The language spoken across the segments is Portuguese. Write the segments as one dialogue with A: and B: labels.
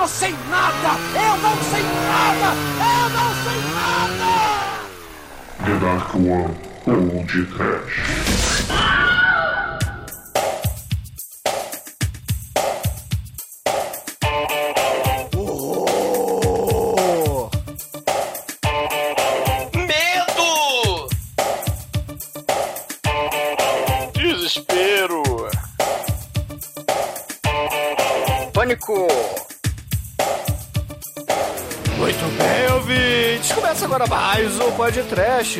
A: não sei nada! Eu não sei nada! Eu não sei nada!
B: The Dark One Old Trash.
A: Agora mais um podcast.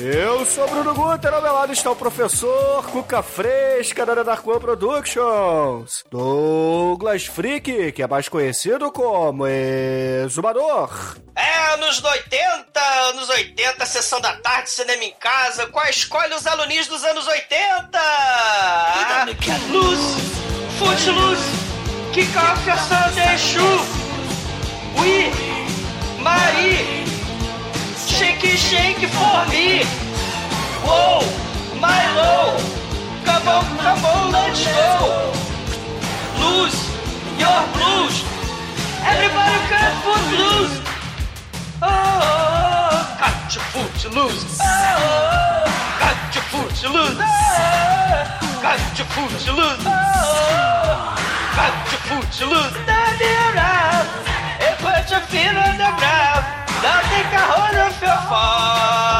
A: Eu sou Bruno Guter, ao meu lado está o professor Cuca Fresca da Dark One Productions. Douglas Freak, que é mais conhecido como Exumador.
C: É, anos 80, anos 80, sessão da tarde, cinema em casa. Qual escolhe os alunis dos anos 80? Ah, luz, Footloose, Kick Off Sunday Shoe, We, Marie, Shake Shake for Me, Whoa, Milo, Come on, come on, let's go, Lose, Your Blues, Everybody can put loose. Oh, got your foot lose. Oh, got your foot to lose. Oh, got your foot lose. Oh, got your foot lose. Turn it around and put your feet on the ground. Now take a hold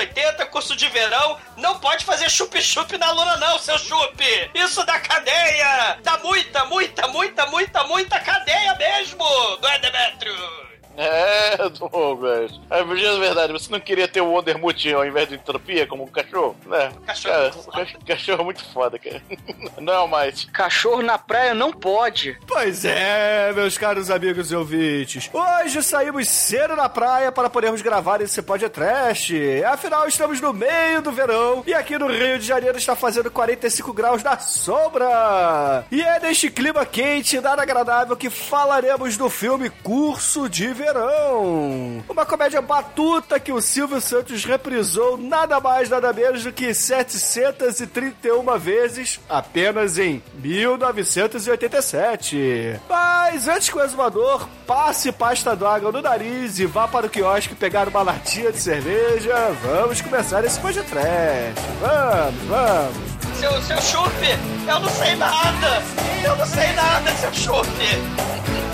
C: 80, curso de verão. Não pode fazer chup-chup na luna não, seu chupe. Isso dá cadeia. Dá muita, muita, muita, muita, muita cadeia mesmo. Não é, Demetrio?
D: É, Douglas. É de verdade, você não queria ter o Wondermut ao invés de entropia como um cachorro? Né?
C: Cachorro
D: Cara,
C: é muito foda.
D: ca- cachorro é muito foda, cara. Não é o mais.
E: Cachorro na praia não pode.
A: Pois é, meus caros amigos e ouvintes. Hoje saímos cedo na praia para podermos gravar esse podcast. Afinal, estamos no meio do verão e aqui no Rio de Janeiro está fazendo 45 graus na sombra. E é neste clima quente e nada agradável que falaremos do filme Curso de Verão. Uma comédia batuta que o Silvio Santos reprisou nada mais, nada menos do que 731 vezes apenas em 1987. Mas antes que o exumador passe pasta d'água no nariz e vá para o quiosque pegar uma latinha de cerveja, vamos começar esse podcast. Vamos, vamos.
C: Seu, seu chupe, eu não sei nada. Eu não sei nada, seu chupe.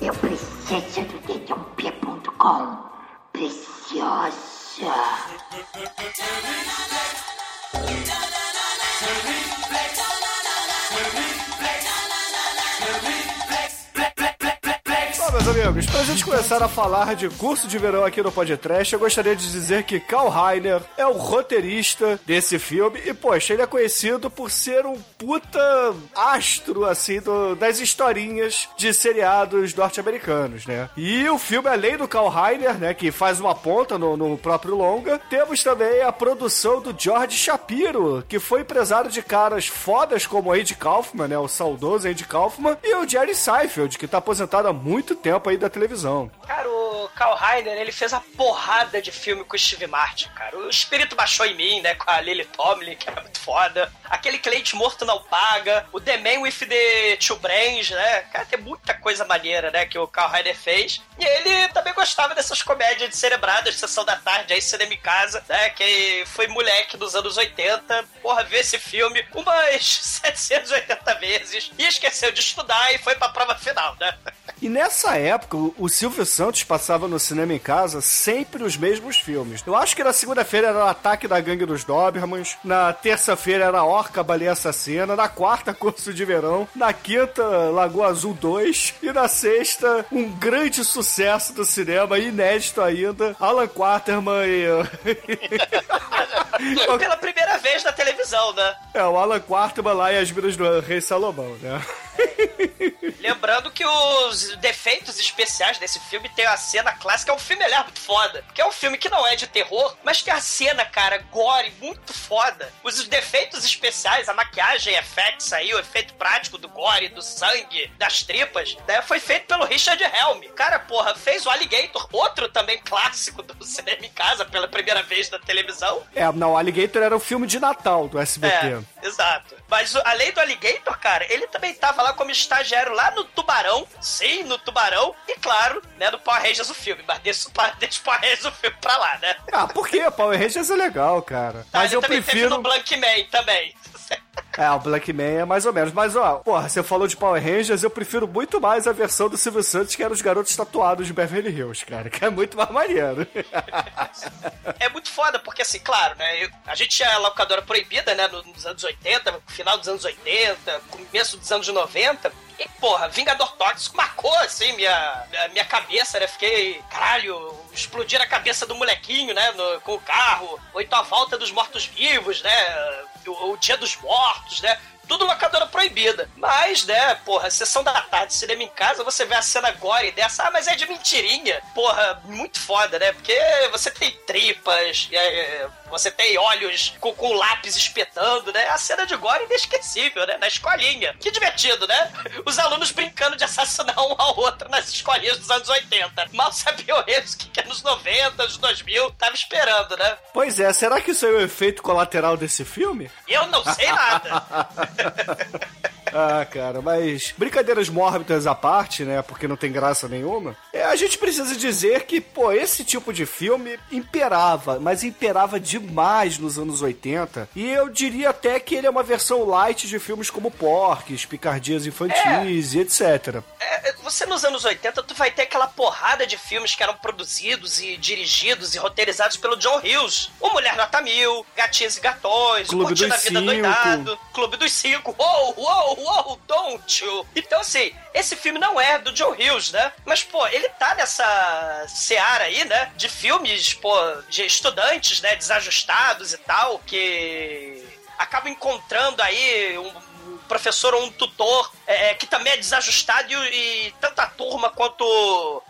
F: Eu preciso do dedãop.com. Preciosa.
A: Bom, amigos, pra gente começar a falar de curso de verão aqui no Podcast, eu gostaria de dizer que Karl Reiner é o roteirista desse filme e, poxa, ele é conhecido por ser um puta astro, assim, do- das historinhas de seriados norte-americanos, né? E o filme, além do Karl Reiner, né, que faz uma ponta no, no próprio longa, temos também a produção do George Shapiro, que foi empresário de caras fodas como Andy Kaufman, né, o saudoso Andy Kaufman, e o Jerry Seinfeld, que tá aposentado há muito tempo aí da televisão.
C: Cara, o Karl Reiner, ele fez a porrada de filme com o Steve Martin, cara. O espírito baixou em mim, né, com a Lily Tomlin, que era muito foda. Aquele cliente morto não paga. O The Man with the Two Brains, né? Cara, tem muita coisa maneira, né, que o Karl Reiner fez. E ele também gostava dessas comédias de cerebradas, Sessão da Tarde, aí Cinema em Casa, né, que foi moleque dos anos 80. Porra, viu esse filme umas 780 vezes. E esqueceu de estudar e foi pra prova final, né?
A: E nessa época, o- o Silvio Santos passava no cinema em casa sempre os mesmos filmes. Eu acho que na segunda-feira era o Ataque da Gangue dos Dobermans, na terça-feira era Orca Baleia Assassina, na quarta Curso de Verão, na quinta Lagoa Azul 2 e na sexta um grande sucesso do cinema, inédito ainda, Alan Quaterman e...
C: Pela primeira vez na televisão, né?
A: É, o Alan Quarterman lá e as Minas do Rei Salomão, né?
C: Lembrando que os defeitos especiais desse filme tem a cena clássica, é um filme aliás muito foda. Que é um filme que não é de terror, mas tem a cena, cara, gore, muito foda. Os defeitos especiais, a maquiagem, effects aí, o efeito prático do gore, do sangue, das tripas, né, foi feito pelo Richard Helm. Cara, porra, fez o Alligator, outro também clássico do cinema em casa, pela primeira vez na televisão.
A: É, não, Alligator era o filme de Natal do SBT.
C: É, exato. Mas além do Alligator, cara, ele também tava lá como estagiário lá no Tubarão. Sim, no Tubarão. E claro, né, no Power Rangers o filme. Mas deixa deixa o Power Rangers o filme pra lá, né?
A: Ah, por quê? Power Rangers é legal, cara.
C: Tá,
A: Mas
C: ele
A: eu
C: também teve
A: prefiro.
C: no Blank Man também.
A: É, o Black Man é mais ou menos. Mas, ó, porra, você falou de Power Rangers, eu prefiro muito mais a versão do Silvio Santos, que era os garotos tatuados de Beverly Hills, cara, que é muito mais maneiro.
C: É muito foda, porque assim, claro, né? a gente tinha a locadora proibida, né? no- Nos anos 80, final dos anos 80, começo dos anos 90. E, porra, Vingador Tóxico marcou, assim, minha, minha cabeça, né? Fiquei, caralho, explodir a cabeça do molequinho, né? no- com o carro. Ou então a volta dos mortos-vivos, né? O, o dia dos mortos, né? Tudo locadora proibida. Mas, né, porra, sessão da tarde, cinema em casa, você vê a cena gore dessa, ah, mas é de mentirinha. Porra, muito foda, né? Porque você tem tripas, é, você tem olhos com, com lápis espetando, né? A cena de gore é inesquecível, né? Na escolinha. Que divertido, né? Os alunos brincando de assassinar um ao outro nas escolinhas dos anos 80. Mal sabiam eles que, que nos 90, nos 2000, tava esperando, né?
A: pois é, será que isso é o efeito colateral desse filme?
C: Eu não sei nada.
A: Ah, cara, mas brincadeiras mórbidas à parte, né? Porque não tem graça nenhuma. É, a gente precisa dizer que, pô, esse tipo de filme imperava, mas imperava demais nos anos 80. E eu diria até que ele é uma versão light de filmes como Porques, Picardias Infantis e etc.
C: É, você nos anos 80, tu vai ter aquela porrada de filmes que eram produzidos e dirigidos e roteirizados pelo John Hughes. O Mulher Nota Mil, Gatinhos e Gatões,
A: Clube
C: Curtindo a Vida
A: Cinco.
C: Doidado, Clube dos Cinco, uou, uou, uou, don't you? Então, assim, esse filme não é do John Hughes, né? Mas, pô, ele tá nessa seara aí, né? De filmes, pô, de estudantes, né? Desajustados e tal, que acabam encontrando aí um professor ou um tutor é, que também é desajustado e, e tanto a turma quanto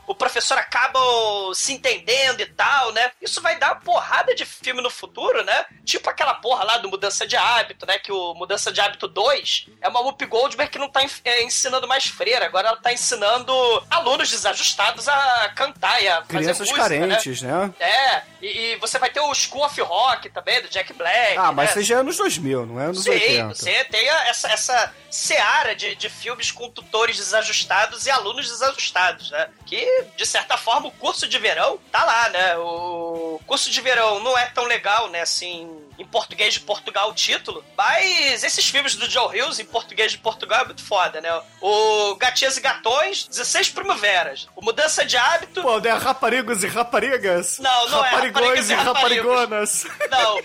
C: o professor acabam se entendendo e tal, né? Isso vai dar uma porrada de filme no futuro, né? Tipo aquela porra lá do Mudança de Hábito, né? Que o Mudança de Hábito 2 é uma Whoopi Goldberg que não tá é, ensinando mais freira, agora ela tá ensinando alunos desajustados a cantar e a fazer
A: Crianças
C: música, né?
A: carentes, né?
C: É, e, e você vai ter o School of Rock também, do Jack Black.
A: Ah, mas
C: né?
A: já é anos 2000, não é anos
C: Sim,
A: 80.
C: você tem a- essa, essa seara de, de filmes com tutores desajustados e alunos desajustados, né? Que, de certa forma, o curso de verão tá lá, né? O curso de verão não é tão legal, né? Assim, em português de Portugal o título, mas esses filmes do Joe Hills em português de Portugal é muito foda, né? O Gatinhas e Gatões, 16 Primaveras. O Mudança de Hábito,
A: Pô, é raparigas e raparigas?
C: Não, não é
A: Raparigões e
C: e
A: raparigonas.
C: Não,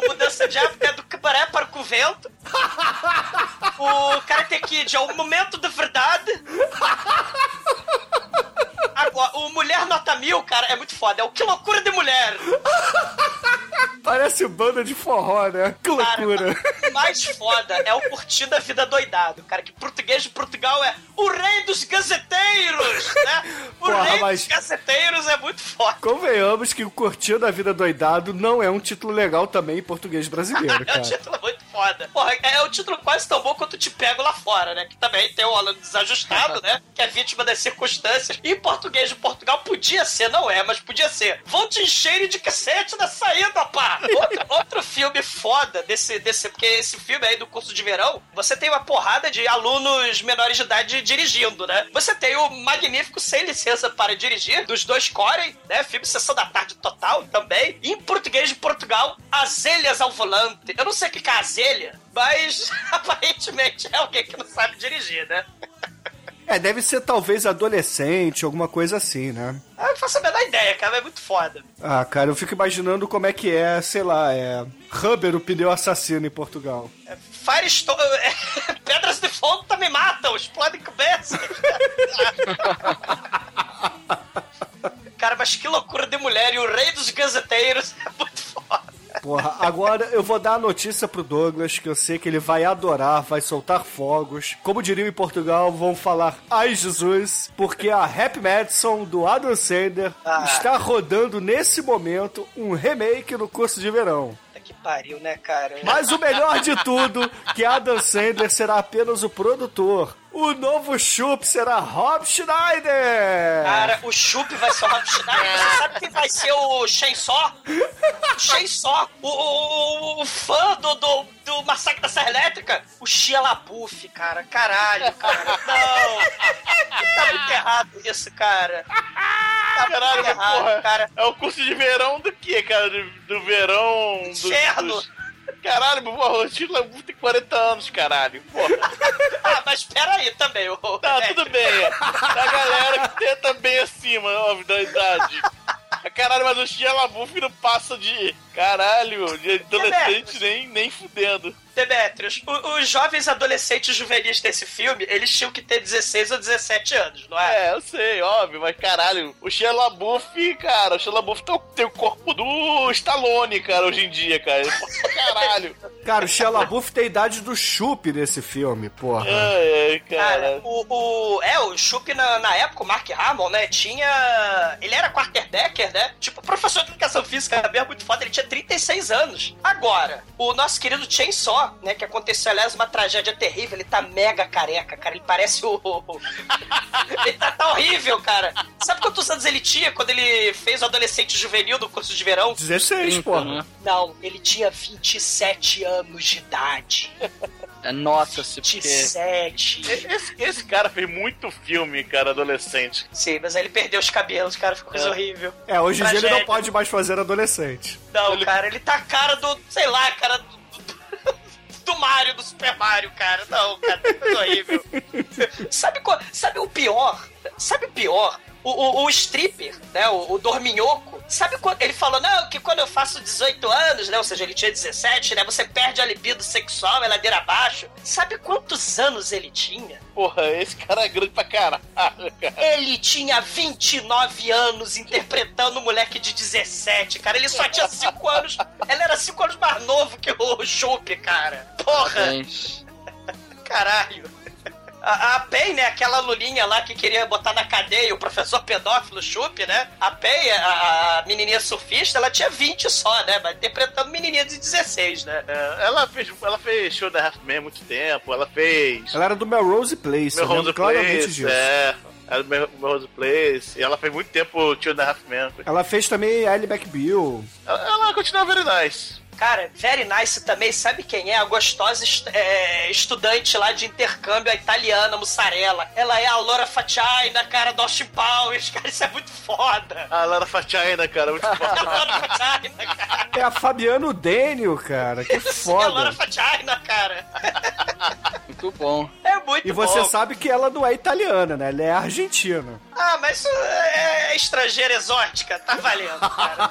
C: o Mudança de Hábito é do cabaré para o convento. O Karate Kid é o momento da verdade. Agora, o Mulher Nota Mil, cara, é muito foda. É o Que Loucura de Mulher.
A: Parece banda de forró, né? Que
C: Cara,
A: loucura.
C: o mais foda é o Curtindo a Vida Doidado, cara. Que português de Portugal é o rei dos gazeteiros, né? O
A: Porra,
C: rei
A: mas-
C: dos gazeteiros é muito foda.
A: Convenhamos que o Curtindo a Vida Doidado não é um título legal também em português brasileiro,
C: É um
A: cara.
C: título muito foda. Porra, é um título quase tão bom quanto Te Pego Lá Fora, né? Que também tem o Alan desajustado, né? Que é vítima das circunstâncias. E em português de Portugal podia ser, não é, mas podia ser. Vão te encher de cacete na saída, pá! Outro, outro filme foda desse, desse. Porque esse filme aí do curso de verão, você tem uma porrada de alunos menores de idade dirigindo, né? Você tem o magnífico Sem Licença para Dirigir, dos dois Corey, né? Filme Sessão da Tarde Total também. E em português de Portugal, Azelhas ao Volante. Eu não sei o que é azelha, mas aparentemente é alguém que não sabe dirigir, né?
A: É, deve ser talvez adolescente, alguma coisa assim, né?
C: Eu não faço a menor ideia, cara, é muito foda.
A: Ah, cara, eu fico imaginando como é que é, sei lá, é. Rubber, o pneu assassino em Portugal.
C: Firestone. Pedras de fogo também matam, explodem cabeça. Cara, mas que loucura de mulher e o rei dos gazeteiros é muito foda.
A: Porra, agora eu vou dar a notícia pro Douglas, que eu sei que ele vai adorar, vai soltar fogos. Como diriam em Portugal, vão falar Ai Jesus, porque a Happy Madison do Adam Sandler
C: Ah.
A: está rodando nesse momento um remake no curso de verão.
C: Que pariu, né, cara?
A: Mas o melhor de tudo, que Adam Sandler será apenas o produtor. O novo Chup será Rob Schneider!
C: Cara, o Chup vai ser o Rob Schneider. Você sabe quem vai ser o Chainsaw? O Chainsaw. O, o, o fã do, do, do Massacre da Serra Elétrica. O Shia LaBeouf, cara. Caralho, cara. Não. Tá muito errado isso, cara. Tá
D: Caralho,
C: errado,
D: porra,
C: cara.
D: é o curso de verão do quê, cara? Do, do verão... Do,
C: Inferno.
D: Caralho, porra, o tem 40 anos, caralho. Porra.
C: Ah, mas peraí também. O...
D: Tá, tudo bem. A galera que tenta bem acima, óbvio, da idade. Caralho, mas o Shia LaBeouf não passa de... Caralho, de adolescente nem, nem fudendo.
C: Demetrius, o- os jovens adolescentes juvenis desse filme, eles tinham que ter 16 ou 17 anos, não é?
D: É, eu sei, óbvio, mas caralho, o Shia LaBeouf, cara, o Shia LaBeouf tem, o- corpo do Stallone, cara, hoje em dia, cara. Caralho.
A: Cara, o Shia LaBeouf tem a idade do Chup nesse filme, porra.
D: Ai, ai,
C: Cara,
D: cara.
C: o, o. É, o Chup na, na época, o Mark Hamill, né? Tinha. Ele era quarterbacker, né? Tipo, professor de educação física mesmo, muito foda, ele tinha 36 anos. Agora, o nosso querido Chainsaw, né? Que aconteceu, aliás, uma tragédia terrível, ele tá mega careca, cara. Ele parece o. ele tá, tá horrível, cara. Sabe quantos anos ele tinha quando ele fez o adolescente juvenil do curso de verão?
A: 16, porra.
E: né?
C: Não, ele tinha 27 anos de idade.
E: É, Nota-se, porque
C: 27.
D: Esse, esse cara fez muito filme, cara, adolescente.
C: Sim, mas aí ele perdeu os cabelos, cara, ficou coisa
D: É.
C: horrível.
A: É, hoje em dia ele não pode mais fazer adolescente.
C: Não,
D: Ele-
C: cara, ele tá a cara do, sei lá, cara do, do Mario, do Super Mario, cara. Não, cara, coisa horrível. sabe, qual- sabe o pior? Sabe o pior? O, o, o stripper, né, o, o dorminhoco, sabe quando ele falou, não, que quando eu faço 18 anos, né, ou seja, ele tinha 17, né, você perde a libido sexual, é ladeira abaixo. Sabe quantos anos ele tinha?
D: Porra, esse cara é grande pra caralho, cara.
C: Ele tinha 29 anos interpretando um moleque de 17, cara. Ele só tinha 5 anos. Ele era 5 anos mais novo que o Chup, cara. Porra, caralho. A, a Pen, né? Aquela lulinha lá que queria botar na cadeia o professor pedófilo Chup, né? A Pen, a, a menininha surfista, ela tinha 20 só, né? Mas interpretando menininha de 16, né?
D: É, ela fez, ela fez show da Half Man há muito tempo, ela fez
A: Ela era do Melrose Place,
D: Meu
A: eu lembro
D: Rose
A: claramente
D: Place,
A: disso.
D: é. Ela do Meu Rose Place, e ela fez muito tempo Tio da Half Man.
A: Ela fez também Ellie McBeal.
D: Ela, ela continua very nice.
C: Cara, Very Nice também, sabe quem é? A gostosa est- é, estudante lá de intercâmbio, a italiana, mussarela. Ela é a Laura Facina, cara, do Austin Powers. Cara, isso é muito foda.
D: A Lara Fatina, cara, muito
C: A
D: foda.
C: Laura Facina, cara.
A: É a Fabiano Daniel, cara. Que
C: É a Laura
A: foda.
C: Facina, cara.
E: Muito bom.
C: É muito
A: E você
C: bom.
A: sabe que ela não é italiana, né? Ela é argentina.
C: Ah, mas isso é estrangeira exótica, tá valendo, cara.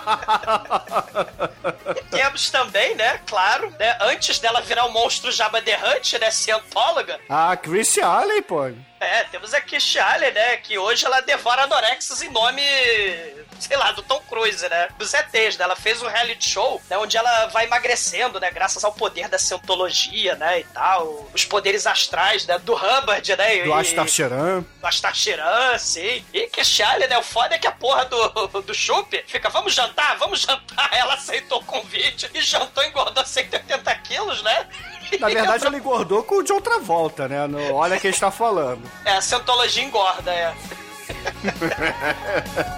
C: e temos também, né, claro, né, antes dela virar o monstro Jabba the Hutt, né, cientóloga,
A: A Chris Allen, pô.
C: É, temos a Kish Allen, né? Que hoje ela devora anorexes em nome, sei lá, do Tom Cruise, né? Dos ETs, né? Ela fez um reality show, né? Onde ela vai emagrecendo, né? Graças ao poder da cientologia, né? E tal. Os poderes astrais, né? Do Hubbard, né?
A: Do
C: e,
A: Astar Cheran.
C: do Astacheran, sim. E Kish Allen, né? O foda é que a porra do, do Chup fica, vamos jantar, vamos jantar. Ela aceitou o convite e jantou engordou 180 quilos, né?
A: Na verdade, ela engordou com o de outra volta, né? No Olha quem está falando.
C: É, a cientologia engorda, é.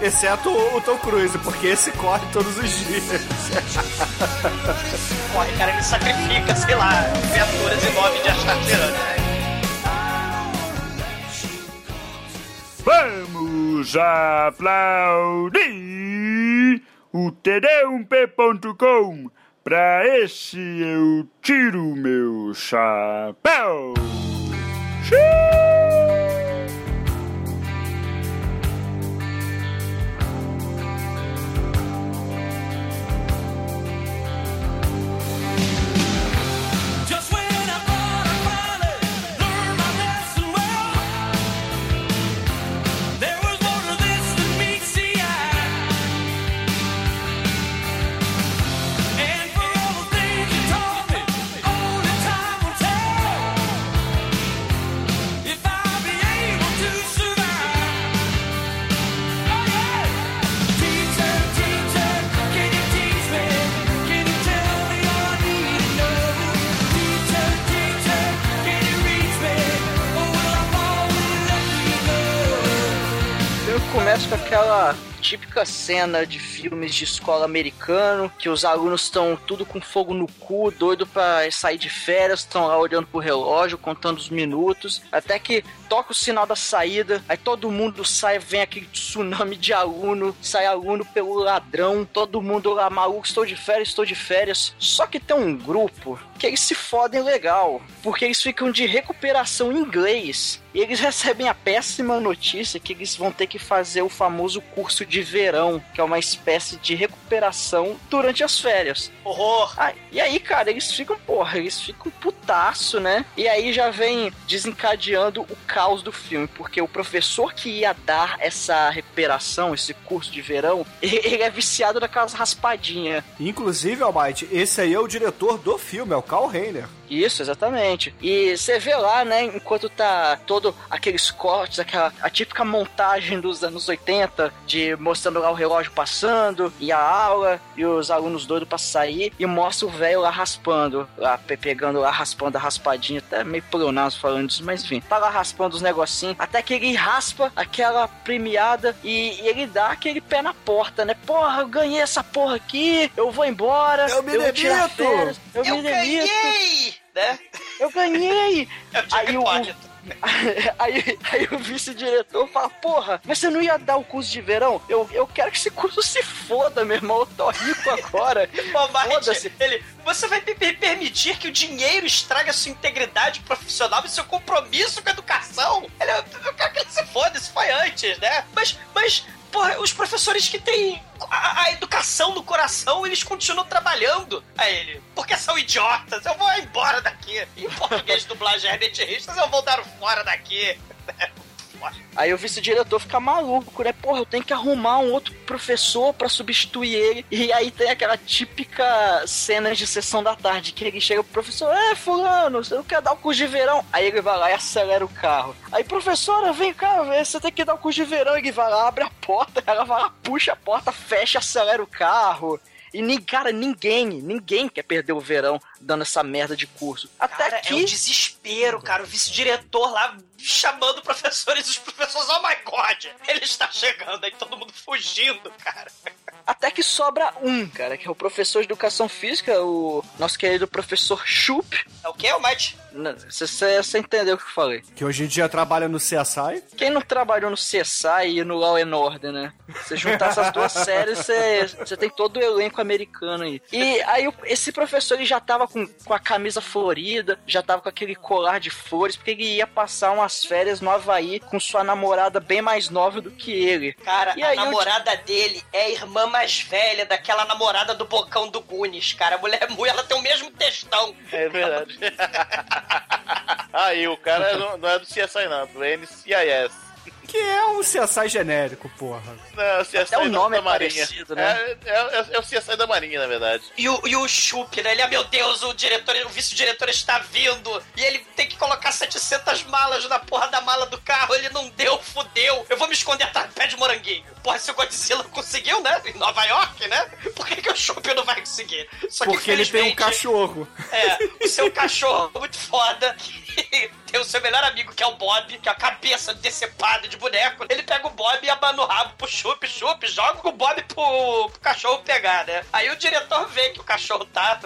A: Exceto o Tom Cruise, porque esse corre todos os dias.
C: Corre, cara, ele sacrifica, sei lá, criaturas em nome de Astacheran, né?
G: Vamos aplaudir o td1p.com. Pra esse eu tiro meu chapéu. Xiii!
E: Aquela típica cena de filmes de escola americano, que os alunos estão tudo com fogo no cu, doido pra sair de férias, estão lá olhando pro relógio, contando os minutos, até que toca o sinal da saída, aí todo mundo sai, vem aquele tsunami de aluno, sai aluno pelo ladrão, todo mundo lá maluco, estou de férias, estou de férias. Só que tem um grupo que eles se fodem legal, porque eles ficam de recuperação em inglês. E eles recebem a péssima notícia que eles vão ter que fazer o famoso curso de verão, que é uma espécie de recuperação durante as férias.
C: Horror!
E: Ah, e aí, cara, eles ficam, porra, eles ficam putaço, né? E aí já vem desencadeando o caos do filme, porque o professor que ia dar essa recuperação, esse curso de verão, ele é viciado daquelas raspadinhas.
A: Inclusive, Almighty, esse aí é o diretor do filme, é o Carl Reiner.
E: Isso, exatamente. E você vê lá, né, enquanto tá todo aqueles cortes, aquela a típica montagem dos anos 80, de mostrando lá o relógio passando, e a aula, e os alunos doidos pra sair, e mostra o velho lá raspando, lá pe- pegando lá, raspando a raspadinha, até meio pleonasmo falando disso, mas enfim, tá lá raspando os negocinhos, até que ele raspa aquela premiada e, e ele dá aquele pé na porta, né? Porra, eu ganhei essa porra aqui, eu vou embora,
A: Eu me
E: tirar
A: demito.
E: férias, eu,
C: Eu
E: me demito.
C: ganhei! Né?
E: Eu ganhei!
C: É o
E: Aí o, aí, aí o vice-diretor fala, porra, mas você não ia dar o curso de verão? Eu, eu quero que esse curso se foda, meu irmão, eu tô rico agora. Foda-se.
C: ele, você vai me per- permitir que o dinheiro estrague a sua integridade profissional e seu compromisso com a educação? Ele, eu quero que ele se foda, isso foi antes, né? Mas, mas, porra, os professores que têm a, a educação no coração, eles continuam trabalhando. A ele, porque são idiotas, eu vou embora daqui. Em português, dublagem Herbert Richards, eu vou dar fora daqui.
E: Aí o vice-diretor fica maluco, né? Porra, eu tenho que arrumar um outro professor pra substituir ele. E aí tem aquela típica cena de sessão da tarde, que ele chega pro professor, é, fulano, você não quer dar o curso de verão? Aí ele vai lá e acelera o carro. Aí, professora, vem cá, você tem que dar o curso de verão. Ele vai lá, abre a porta, ela vai lá, puxa a porta, fecha, acelera o carro. E, nem, cara, ninguém, ninguém quer perder o verão dando essa merda de curso. Até
C: Cara,
E: que...
C: é um desespero, cara. O vice-diretor lá chamando professores e os professores, oh my god, ele está chegando, aí todo mundo fugindo, cara.
E: Até que sobra um, cara, que é o professor de educação física, o nosso querido professor Chup.
C: É o que, o Mate?
E: Você entendeu o que eu falei.
A: Que hoje em dia trabalha no CSI.
E: Quem não trabalhou no CSI e no Law and Order, né? Você juntar essas duas séries, você tem todo o elenco americano aí. E aí esse professor ele já tava com, com a camisa florida, já tava com aquele colar de flores, porque ele ia passar umas férias no Havaí com sua namorada bem mais nova do que ele.
C: Cara,
E: E
C: a
E: aí eu
C: namorada dele é a irmã mais velha daquela namorada do bocão do Gunis, cara. A mulher mulher, ela tem o mesmo textão.
D: É verdade. Aí, o cara não, não é do CSI, não, é do NCIS.
A: Que é um CSI genérico, porra.
D: Não, é o CSI
E: Até o nome
D: da
E: é
D: Marinha.
E: parecido, né?
D: É, é, é o CSI da Marinha, na verdade.
C: E o, e o Chup, né? Ele, ah, meu Deus, o diretor, o vice-diretor está vindo. E ele tem que colocar 700 malas na porra da mala do carro. Ele não deu, fudeu. Eu vou me esconder atrás do pé de moranguinho. Porra, se o Godzilla conseguiu, né? Em Nova York, né? Por que, que o Chup não vai conseguir? Só que,
A: Porque ele tem um cachorro.
C: É, o seu cachorro muito foda. que Tem o seu melhor amigo, que é o Bob, que é a cabeça decepada de boneco. Ele pega o Bob e abana o rabo pro chup, chup, joga o Bob pro, pro cachorro pegar, né? Aí o diretor vê que o cachorro tá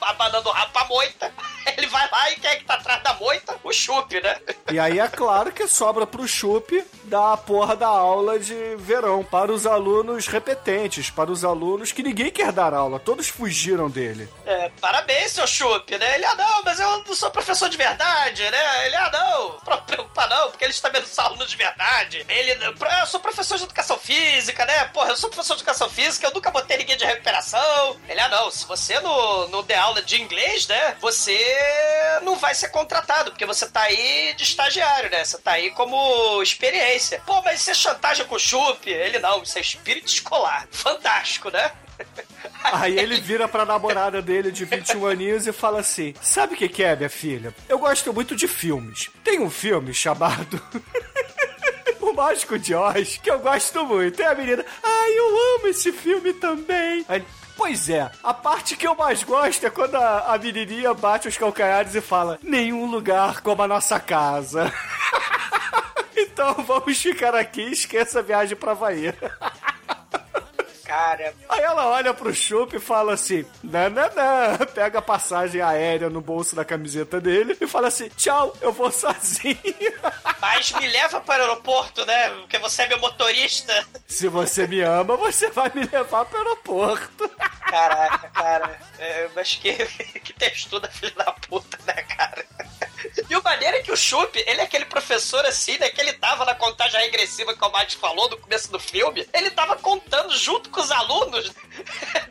C: abanando o rabo pra moita. Ele vai lá e quem é que tá atrás da moita? O chup, né?
A: E aí é claro que sobra pro Chup da porra da aula de verão para os alunos repetentes, para os alunos que ninguém quer dar aula, todos fugiram dele.
C: É, parabéns, seu chup, né? Ele, ah, não, mas eu não sou professor de verdade, né? Ele, ah, não, não preocupa não, porque eles também não são alunos de verdade. Ele, eu sou professor de educação física, né? Porra, eu sou professor de educação física, eu nunca botei ninguém de recuperação. Ele, ah, não, se você não, não der aula de inglês, né? Você não vai ser contratado, porque você tá aí de estagiário, né? Você tá aí como experiência. Pô, mas isso é chantagem com o chup? Ele, não, isso é espírito escolar. Fantástico, né?
A: Aí ele vira pra namorada dele de 21 aninhos e fala assim: Sabe o que, é, minha filha? Eu gosto muito de filmes. Tem um filme chamado. O Mágico de Oz, que eu gosto muito. E a menina, ai, eu amo esse filme também. Aí, Pois é, a parte que eu mais gosto é quando a, a menininha bate os calcanhares e fala: Nenhum lugar como a nossa casa. Então vamos ficar aqui e esqueça a viagem pra Havaí.
C: Cara,
A: Aí ela olha pro Chup e fala assim: nananã, pega a passagem aérea no bolso da camiseta dele e fala assim: tchau, eu vou sozinho.
C: mas me leva para o aeroporto, né? Porque você é meu motorista.
A: Se você me ama, você vai me levar pro aeroporto.
C: Caraca, cara. É, mas que, que textura filho da puta, né, cara? E o maneiro é que o Chup, ele é aquele professor assim, né? Que ele tava na contagem regressiva que o Mate falou no começo do filme. Ele tava contando junto com os alunos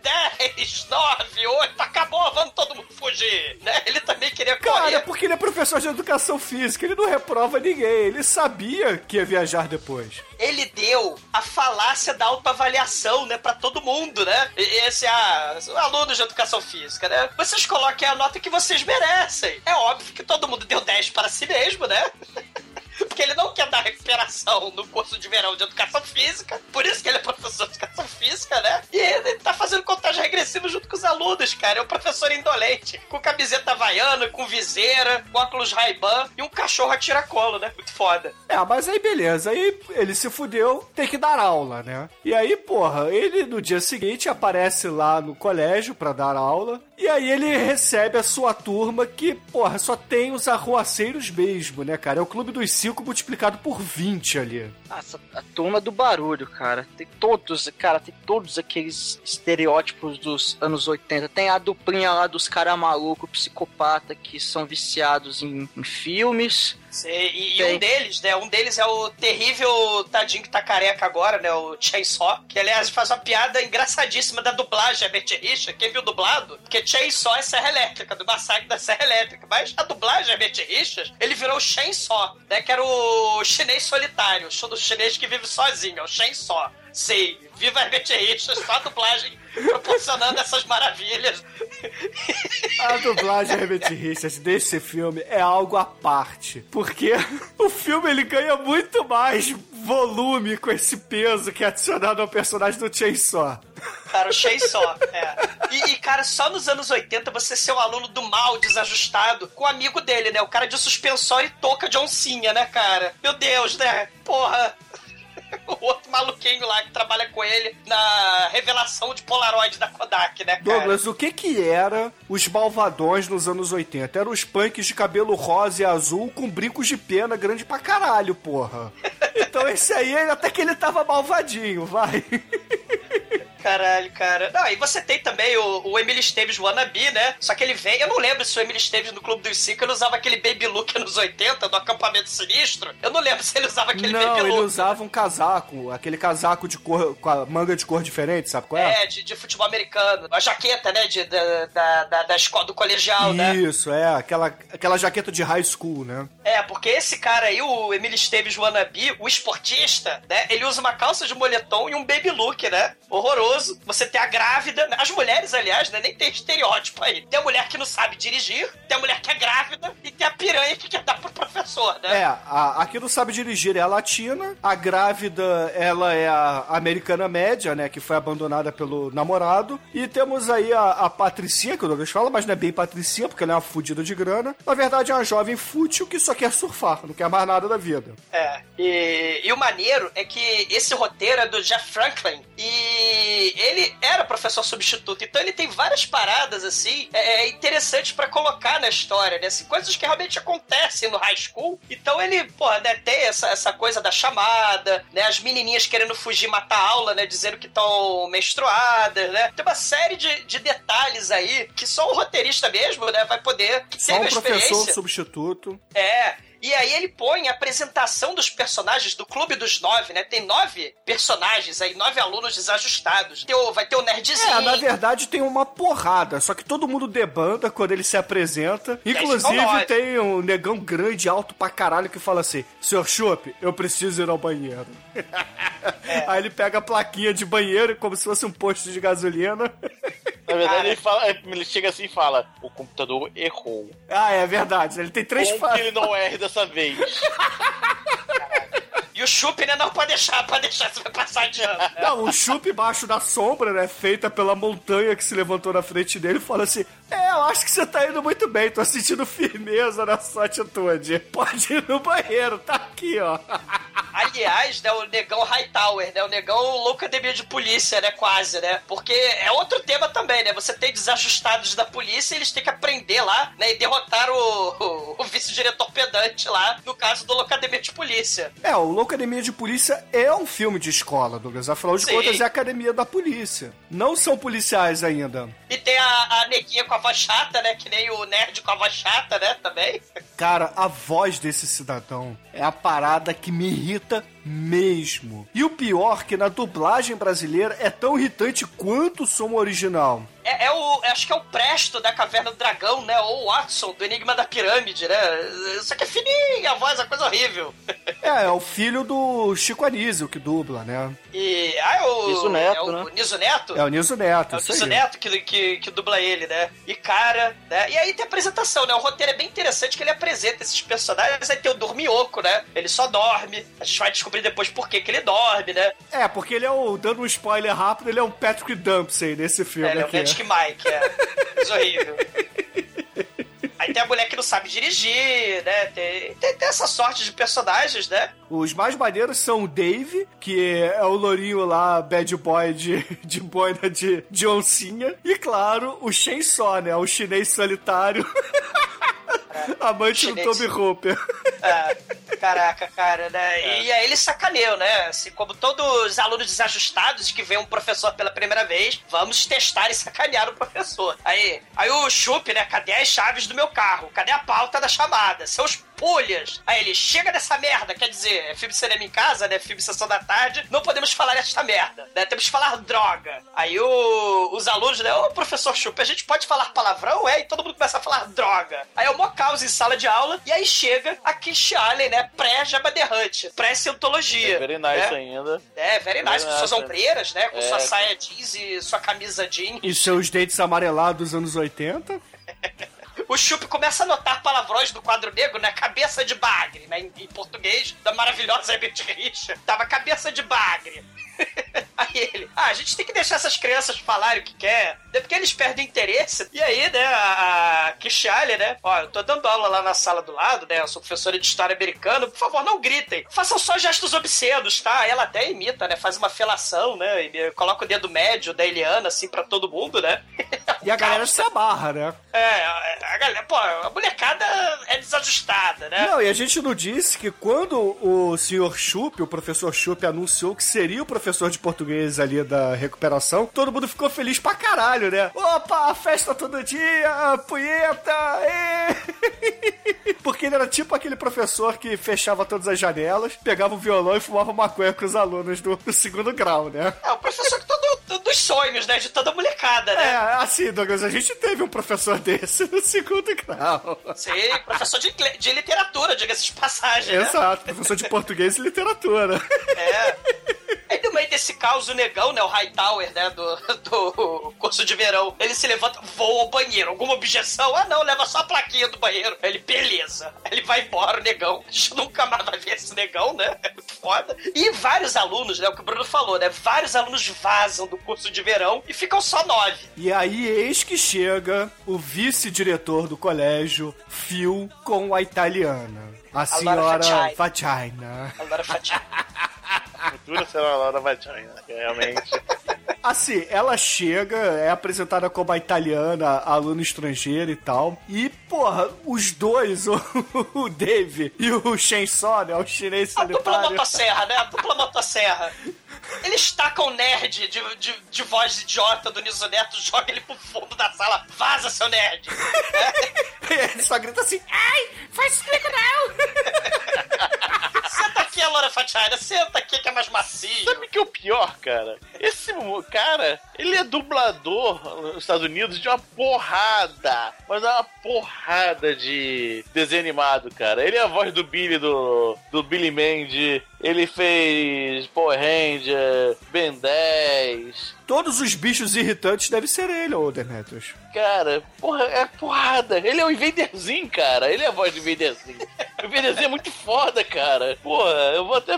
C: 10, 9, 8, acabou, vamos todo mundo fugir. Né? Ele também queria
A: Cara,
C: correr.
A: é porque ele é professor de educação física, ele não reprova ninguém, ele sabia que ia viajar depois.
C: ele deu a falácia da autoavaliação, né, pra todo mundo, né? Esse, ah, alunos de educação física, né? Vocês coloquem a nota que vocês merecem. É óbvio que todo mundo deu 10 para si mesmo, né? Porque ele não quer dar recuperação no curso de verão de educação física, por isso que ele é professor de educação física, né? E ele tá fazendo contagem regressiva junto com os alunos, cara. É um professor indolente, com camiseta havaiana, com viseira, com óculos Ray-Ban e um cachorro a tiracolo, né? Muito foda.
A: É, mas aí beleza, aí ele se fudeu, tem que dar aula, né? E aí, porra, ele no dia seguinte aparece lá no colégio pra dar aula, e aí ele recebe a sua turma que, porra, só tem os arruaceiros mesmo, né, cara? É o clube dos cinco multiplicado por 20 ali.
E: Nossa, a turma do barulho, cara. Tem todos, cara, tem todos aqueles estereótipos dos anos 80. Tem a duplinha lá dos caras malucos, psicopata, que são viciados em, em filmes.
C: E, e um deles, né? Um deles é o terrível tadinho que tá careca agora, né? O Chainsaw. Que, aliás, faz uma piada engraçadíssima da dublagem, a Bert Richard. Quem viu dublado? Porque Chainsaw é Serra Elétrica, do massacre da Serra Elétrica. Mas a dublagem, a Bert Richard, ele virou o Chainsaw, né? Que era o chinês solitário. O chinês que vive sozinho. É o Chainsaw. Sei, viva a Bert Richard, só a dublagem proporcionando essas maravilhas.
A: A dublagem Herbert Richards desse filme é algo à parte. Porque o filme ele ganha muito mais volume com esse peso que é adicionado ao personagem do Chainsaw.
C: Cara, o Chainsaw, é. E, e, cara, só nos anos 80 você ser um aluno do mal, desajustado, com o amigo dele, né? O cara de suspensório e touca de oncinha, né, cara? Meu Deus, né? Porra. O outro maluquinho lá que trabalha com ele na revelação de Polaroid da Kodak, né, cara?
A: Douglas, o que que era os malvadões nos anos 80? Eram os punks de cabelo rosa e azul com brincos de pena grande pra caralho, porra. Então esse aí, até que ele tava malvadinho, vai.
C: Caralho, cara. Não, e você tem também o, o Emily Esteves Wannabe, né? Só que ele vem. Eu não lembro se o Emily Esteves no Clube dos Cinco ele usava aquele baby look nos 80 do acampamento sinistro. Eu não lembro se ele usava aquele
A: Não,
C: baby
A: ele
C: look.
A: usava um casaco, aquele casaco de cor, com a manga de cor diferente, sabe qual é?
C: É, de, de futebol americano. A jaqueta, né? De, da, da, da, da escola do colegial, né?
A: Isso, é, aquela, aquela jaqueta de high school, né?
C: É, porque esse cara aí, o Emily Esteves Wannabe, o esportista, né? Ele usa uma calça de moletom e um baby look, né? Horroroso. Você tem a grávida. As mulheres, aliás, né? Nem tem estereótipo aí. Tem a mulher que não sabe dirigir, tem a mulher que é grávida e tem a piranha que quer dar pro professor, né?
A: É, a, a que não sabe dirigir é a latina, a grávida, ela é a americana média, né, que foi abandonada pelo namorado, e temos aí a, a Patricinha, que o Douglas fala, mas não é bem Patricinha, porque ela é uma fudida de grana. Na verdade, é uma jovem fútil que só quer surfar, não quer mais nada da vida.
C: É. E, e o maneiro é que esse roteiro é do Jeff Franklin. E ele era professor substituto. Então ele tem várias paradas, assim, é, é, interessantes pra colocar na história, né? Assim, coisas que realmente acontecem no high school. Então ele, pô, né, tem essa, essa coisa da chamada, né? As menininhas querendo fugir matar a aula, né? Dizendo que estão menstruadas, né? Tem uma série de, de detalhes aí que só o roteirista mesmo, né? Vai poder. Que
A: Só um
C: a
A: professor
C: experiência.
A: substituto.
C: É. E aí ele põe a apresentação dos personagens do Clube dos Nove, né? Tem nove personagens aí, nove alunos desajustados. Tem o- vai ter o nerdzinho.
A: É, na verdade tem uma porrada, só que todo mundo debanda quando ele se apresenta. Inclusive tem um negão grande, alto pra caralho, que fala assim: Senhor Chopp, eu preciso ir ao banheiro.
C: É.
A: Aí ele pega a plaquinha de banheiro como se fosse um posto de gasolina.
D: Na verdade, ele, fala, ele chega assim e fala: o computador errou.
A: Ah, é verdade. Ele tem três fases.
D: ele não erre dessa vez?
C: E o Chup, né? Não, pode deixar, pode deixar, você vai passar de ano.
A: Não, o chup embaixo da sombra, né? Feita pela montanha que se levantou na frente dele, fala assim: É, eu acho que você tá indo muito bem, tô sentindo firmeza na sua atitude. Pode ir no banheiro, tá aqui, ó.
C: aliás, né, o negão Hightower, né? O negão loucademia de polícia, né? Quase, né? Porque é outro tema também, né? Você tem desajustados da polícia e eles têm que aprender lá, né? E derrotar o, o, o vice-diretor pedante lá, no caso do Loucademia de Polícia.
A: É, o Loucademia de Polícia é um filme de escola, Douglas. Afinal de
C: Sim.
A: contas, é a academia da polícia. Não são policiais ainda.
C: E tem a, a neguinha com a voz chata, né? Que nem o nerd com a voz chata, né? Também.
A: Cara, a voz desse cidadão é a parada que me irrita mesmo. E o pior que na dublagem brasileira é tão irritante quanto o som original.
C: É, é o. Acho que é o Presto da Caverna do Dragão, né? Ou o Watson do Enigma da Pirâmide, né? Só que é fininha a voz, é coisa horrível.
A: É, é o filho do Chico Anísio que dubla, né?
C: E. Ah, é o.
E: Niso Neto,
C: é o
E: né?
C: Niso Neto?
A: É o Nilson Neto,
C: É o Niso
A: aí.
C: Neto que, que, que dubla ele, né? E cara, né? E aí tem a apresentação, né? O roteiro é bem interessante que ele apresenta esses personagens. Aí tem o Dormioco, né? Ele só dorme. A gente vai descobrir depois por que, que ele dorme, né?
A: É, porque ele é o, dando um spoiler rápido, ele é o Patrick Dempsey nesse filme
C: É, ele é o. Magic Mike, é. Coisa horrível. Aí tem a mulher que não sabe dirigir, né? Tem, tem, tem essa sorte de personagens, né?
A: Os mais maneiros são o Dave, que é o lourinho lá, bad boy de, de boina de, de oncinha. E claro, o Shen Só, né? O chinês solitário. Amante do
C: Chinês.
A: Toby Hooper.
C: Ah, caraca, cara, né? E aí ele sacaneou, né? Assim, como todos os alunos desajustados que vê um professor pela primeira vez, vamos testar e sacanear o professor. Aí, aí o Chup, né? Cadê as chaves do meu carro? Cadê a pauta da chamada? Seus pulhas! Aí ele, chega dessa merda, quer dizer, é filme de cinema em casa, né? Filme de sessão da tarde, não podemos falar esta merda, né? Temos que falar droga. Aí o- os alunos, né? Ô, professor Chup, a gente pode falar palavrão? É, e todo mundo começa a falar droga. Aí é o mó caos em sala de aula, e aí chega a Kish Allen, né? Pré-Jabba the Hutt, pré-cientologia.
D: Very nice
C: né?
D: ainda.
C: É, very nice, com
D: Very
C: suas
D: nice.
C: ombreiras, né? Com
D: É.
C: sua saia jeans e sua camisa jeans.
A: E seus dentes amarelados dos anos 80.
C: O Chup começa a notar palavrões do quadro negro, né? Cabeça de bagre, né? Em, em português, da maravilhosa Herbert Richard. Tava cabeça de bagre. Aí ele, ah, a gente tem que deixar essas crianças falarem o que quer, né? porque eles perdem interesse. E aí, né, a, a Kishali, né, ó, eu tô dando aula lá na sala do lado, né, eu sou professora de história americana, por favor, não gritem, façam só gestos obscenos, tá? Ela até imita, né, faz uma felação, né, e coloca o dedo médio da Eliana, assim, pra todo mundo, né.
A: E a galera se amarra, né?
C: É, a galera, pô, a molecada é desajustada, né?
A: Não, e a gente não disse que quando o senhor Chup, o professor Chup, anunciou que seria o professor de português ali da recuperação, todo mundo ficou feliz pra caralho, né? Opa, festa todo dia, punheta, ê! Porque ele era tipo aquele professor que fechava todas as janelas, pegava o violão e fumava maconha com os alunos do, do segundo grau, né?
C: É o professor que todo, do- dos sonhos, né? De toda molecada,
A: É,
C: né?
A: assim, Douglas, a gente teve um professor desse no segundo grau.
C: Sim, professor de, de literatura, diga-se de passagem, né?
A: Exato, professor de português e literatura.
C: É. Aí no meio desse caos, o negão, né? O Hightower, né? Do, do curso de verão. Ele se levanta, voa ao banheiro. Alguma objeção? Ah, não, leva só a plaquinha do banheiro. Ele, beleza. Ele vai embora, o negão. A gente nunca mais vai ver esse negão, né? É muito foda. E vários alunos, né? O que o Bruno falou, né? Vários alunos vazam do curso de verão e ficam só nove.
A: E aí, eis que chega o vice-diretor do colégio, Phil, com a italiana. A senhora
C: Facina.
A: Vagina.
C: Agora fatia.
D: Futura será a Laura Vagina, realmente.
A: Assim, ela chega, é apresentada como a italiana, aluna estrangeira e tal. E, porra, os dois, o, o Dave e o Shen Só, né? O chinês
C: A dupla
A: solitário.
C: motosserra, né? A dupla motosserra. Eles tacam o nerd de, de, de voz idiota do Niso Neto, joga ele pro fundo da sala. Vaza, seu nerd!
A: Ele só grita assim, ai, faz isso comigo não.
C: Senta aqui, Laura Fatiara, senta aqui que é mais macio.
D: Sabe o que é o pior, cara? Esse cara, ele é dublador nos Estados Unidos de uma porrada. Mas é uma porrada de desenho animado, cara. Ele é a voz do Billy, do, do Billy Mandy. Ele fez Power Ranger, Ben 10.
A: Todos os bichos irritantes devem ser ele, ô Demetrius.
D: Cara, porra, é porrada. Ele é o Invaderzinho, cara. Ele é a voz do Invaderzinho. O Invaderzinho é muito foda, cara. Porra, eu vou até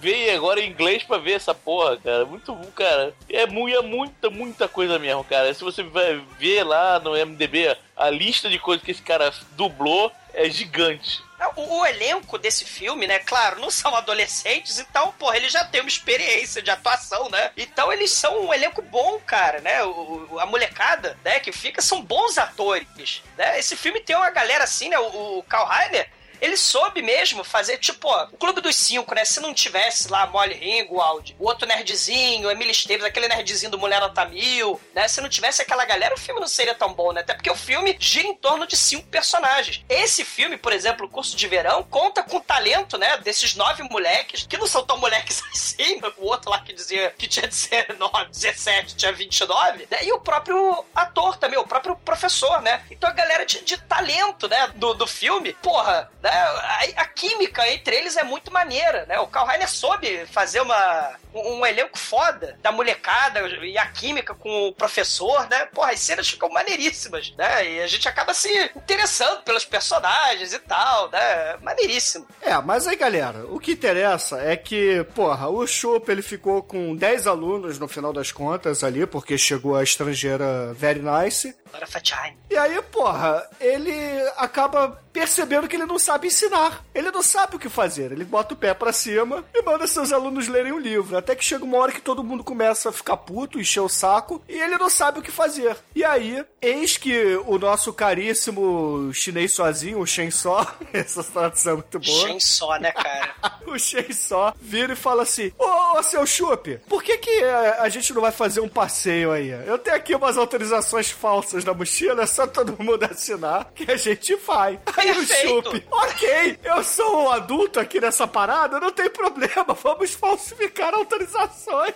D: ver agora em inglês pra ver essa porra, cara. Muito bom, cara. É, é muita, muita coisa mesmo, cara. Se você vai ver lá no MDB a lista de coisas que esse cara dublou, é gigante.
C: O, o elenco desse filme, né, claro, não são adolescentes, então, porra, eles já têm uma experiência de atuação, né? Então eles são um elenco bom, cara, né? O- a molecada, né, que fica, são bons atores, né? Esse filme tem uma galera assim, né? O, o Karl Reiner, ele soube mesmo fazer, tipo, ó, o Clube dos Cinco, né? Se não tivesse lá Molly Ringwald, o outro nerdzinho, Emily Esteves, aquele nerdzinho do Mulher Nota Mil, né? Se não tivesse aquela galera, o filme não seria tão bom, né? Até porque o filme gira em torno de cinco personagens. Esse filme, por exemplo, o Curso de Verão, conta com o talento, né? Desses nove moleques, que não são tão moleques assim, o outro lá que dizia que tinha 19, 17, tinha 29, né? E o próprio ator também, o próprio professor, né? Então a galera de, de talento, né? Do, do filme, porra, né? A, a química entre eles é muito maneira, né? O Karl Reiner soube fazer uma, um, um elenco foda da molecada e a química com o professor, né? Porra, as cenas ficam maneiríssimas, né? E a gente acaba se interessando pelos personagens e tal, né? Maneiríssimo.
A: É, mas aí, galera, o que interessa é que, porra, o Chup ele ficou com 10 alunos no final das contas ali, porque chegou a estrangeira Very Nice.
C: Fatine.
A: E aí, porra, ele acaba percebendo que ele não sabe ensinar. Ele não sabe o que fazer. Ele bota o pé pra cima e manda seus alunos lerem o livro. Até que chega uma hora que todo mundo começa a ficar puto, encher o saco, e ele não sabe o que fazer. E aí, eis que o nosso caríssimo chinês sozinho, o Shen Só, essa tradução é muito boa.
C: Shen só, né, cara?
A: O Shen só vira e fala assim: Ô, ô, seu Chup, por que, que eh, a gente não vai fazer um passeio aí? Eu tenho aqui umas autorizações falsas na mochila, é só todo mundo assinar que a gente vai. Aí o. Chup, ok, eu sou um adulto aqui nessa parada, não tem problema, vamos falsificar autorizações.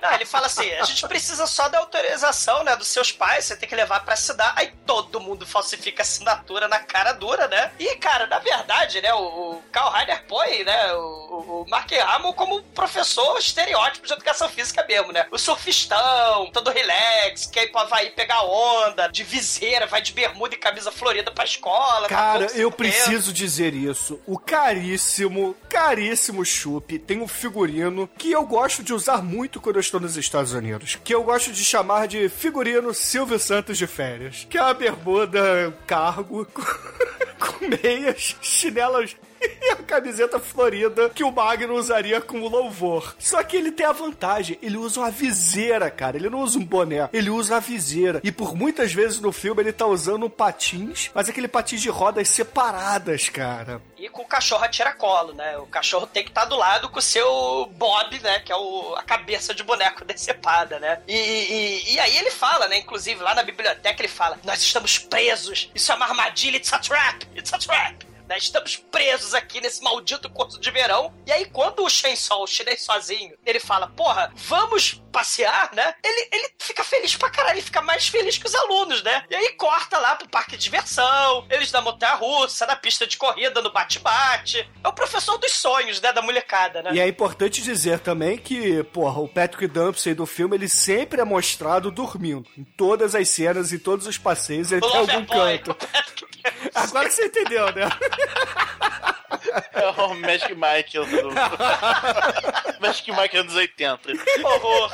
C: Não, ele fala assim: a gente precisa só da autorização, né, dos seus pais, você tem que levar pra assinar. Aí todo mundo falsifica a assinatura na cara dura, né? E, cara, na verdade, né, o, o Karl Reiner põe, né, o, o- Mark Hamill como professor estereótipo de educação física mesmo, né? O surfistão, todo relax, quer ir pro Havaí pegar onda, de viseira, vai de bermuda e camisa florida pra escola. tá
A: Cara,
C: todo
A: eu preciso dizer isso. O caríssimo, caríssimo Chup tem um figurino que eu gosto de usar muito quando eu estou nos Estados Unidos. Que eu gosto de chamar de figurino Silvio Santos de férias. Que é uma bermuda cargo com meias, chinelas e a camiseta florida que o Magno usaria com louvor. Só que ele tem a vantagem, ele usa uma viseira, cara. Ele não usa um boné, ele usa a viseira. E por muitas vezes no filme ele tá usando patins, mas aquele patins de rodas separadas, cara.
C: E com o cachorro a tiracolo, né? O cachorro tem que estar do lado com o seu Bob, né? Que é o, a cabeça de boneco decepada, né? E, e- e aí ele fala, né? Inclusive lá na biblioteca ele fala: Nós estamos presos, isso é uma armadilha, it's a trap, it's a trap. Né? Estamos presos aqui nesse maldito curso de verão. E aí, quando o Shen Sol, o chinês sozinho, ele fala, porra, vamos passear, né? Ele, ele fica feliz pra caralho, ele fica mais feliz que os alunos, né? E aí corta lá pro parque de diversão, eles na montanha-russa, na pista de corrida, no bate-bate. É o professor dos sonhos, né, da molecada, né?
A: E é importante dizer também que, porra, o Patrick Dempsey do filme, ele sempre é mostrado dormindo. Em todas as cenas, em todos os passeios, ele tem algum
C: Loverboy,
A: canto. Agora que você entendeu, né?
D: É o Magic Mike. Do... Magic Mike anos 80.
C: horror.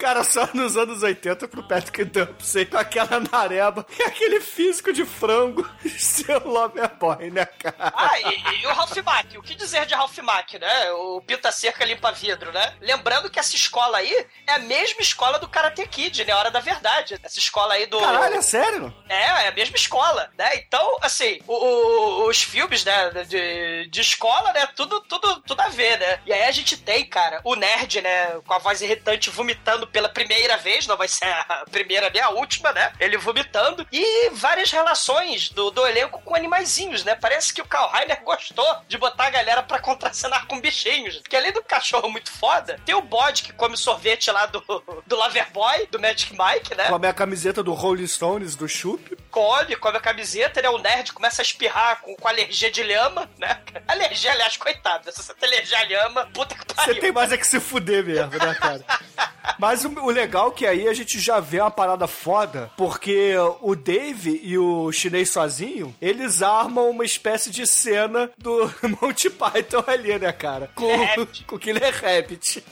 A: Cara, só nos anos 80 pro Patrick Dempsey, com aquela nareba e aquele físico de frango, seu Loverboy, né, cara?
C: Ah, e, e o Ralph Mack, o que dizer de Ralph Mack, né? O Pinta Cerca Limpa Vidro, né? Lembrando que essa escola aí é a mesma escola do Karate Kid, né? Hora da Verdade. Essa escola aí do...
A: Caralho, é sério?
C: É, é a mesma escola, né? Então, assim, o- o- os filmes, né, de, de escola, né, tudo, tudo, tudo a ver, né? E aí a gente tem, cara, o nerd, né, com a voz irritante vomitando pela primeira vez, não vai ser a primeira nem a última, né? Ele vomitando. E várias relações do, do elenco com animaizinhos, né? Parece que o Karl gostou de botar a galera pra contracenar com bichinhos. Porque além do cachorro muito foda, tem o bode que come sorvete lá do, do Loverboy, do Magic Mike, né?
A: Com a minha camiseta do Rolling Stones, do Chup.
C: Come, come a camiseta, né? O nerd começa a espirrar com, com alergia de lhama, né? Alergia, aliás, coitado. Se você tem alergia a lhama, puta que
A: Você
C: pariu.
A: tem mais é que se fuder mesmo, né, cara? Mas o, o legal é que aí a gente já vê uma parada foda, porque o Dave e o chinês sozinho, eles armam uma espécie de cena do Monty Python ali, né, cara? Com,
C: Rabbit.
A: com o Killer Rabbit.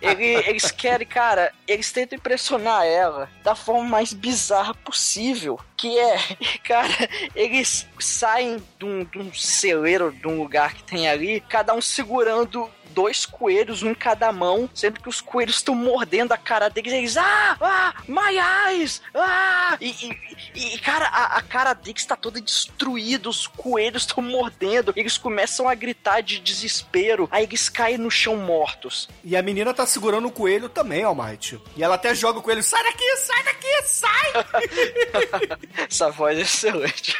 E: Ele- eles querem, cara, eles tentam impressionar ela da forma mais bizarra possível. Que é, cara, eles saem de um, de um celeiro, de um lugar que tem ali, cada um segurando dois coelhos, um em cada mão, sendo que os coelhos estão mordendo a cara deles. Eles, ah, ah, my eyes, ah! E, e- e, cara, a, a cara deles está toda destruída, os coelhos estão mordendo. Eles começam a gritar de desespero, aí eles caem no chão mortos.
A: E a menina tá segurando o coelho também, Almighty. E ela até joga o coelho, sai daqui, sai daqui, sai!
E: Essa voz é excelente.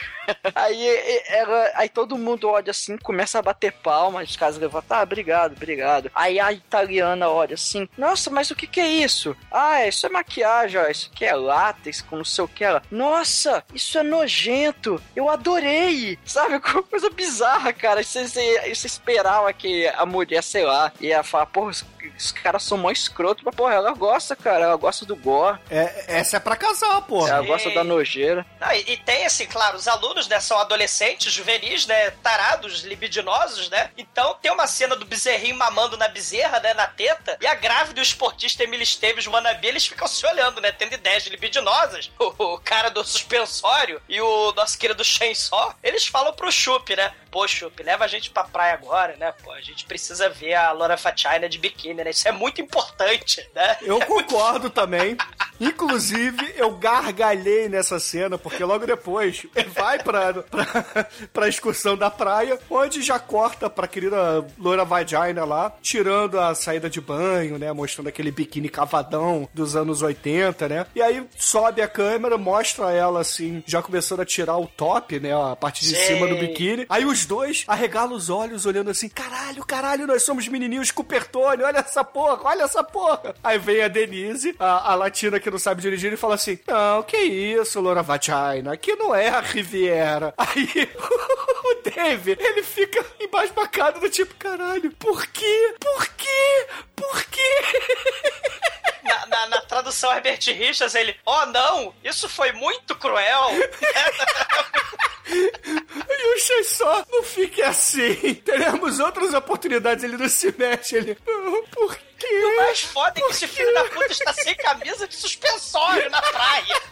E: Aí, ela, aí todo mundo olha assim, começa a bater palma, os caras levantam, ah, obrigado, obrigado. Aí a italiana olha assim, nossa, mas o que que é isso? Ah, isso é maquiagem, ó, isso aqui é látex, com não sei o que. Ela, nossa, isso é nojento, eu adorei, sabe? Coisa bizarra, cara. Você, você, você esperava que a mulher, sei lá, ia falar, porra, os, caras são mó escroto, mas porra, ela gosta, cara, ela gosta do gore,
A: É, essa é pra casar, porra.
E: ela gosta da nojeira.
C: Não, e, e tem assim, claro, os alunos, né, são adolescentes, juvenis, né, tarados, libidinosos, né? Então tem uma cena do bezerrinho mamando na bezerra, né, na teta, e a grávida e o esportista Emily Esteves Wannabe, eles ficam se olhando, né, tendo ideias libidinosas. O, o cara do suspensório e o nosso querido Chainsaw, eles falam pro Chup, né? Pô, Chup, leva a gente pra praia agora, né? Pô, a gente precisa ver a Laura Fachina de biquíni, né? Isso é muito importante, né?
A: Eu concordo também. Inclusive, eu gargalhei nessa cena, porque logo depois vai pra, pra, pra excursão da praia, onde já corta pra querida loira vagina lá, tirando a saída de banho, né? Mostrando aquele biquíni cavadão dos anos 80, né? E aí sobe a câmera, mostra ela assim, já começando a tirar o top, né? A parte de
C: Sim.
A: cima do biquíni. Aí os dois arregalam os olhos, olhando assim: caralho, caralho, nós somos menininhos Cupertone, olha essa porra, olha essa porra. Aí vem a Denise, a, a latina que não sabe dirigir, e fala assim: não, que isso, Laura Vagina, aqui não é a Riviera. Aí o Dave, ele fica embasbacado do tipo: caralho, por quê? Por quê? Por quê?
C: Na, na- na tradução Herbert Richards, ele, oh não, isso foi muito cruel.
A: E o só não fique assim. Teremos outras oportunidades. Ele não se mexe. Ele. "Não, por quê?
C: O mais foda é que esse filho da puta está sem camisa de suspensório na praia.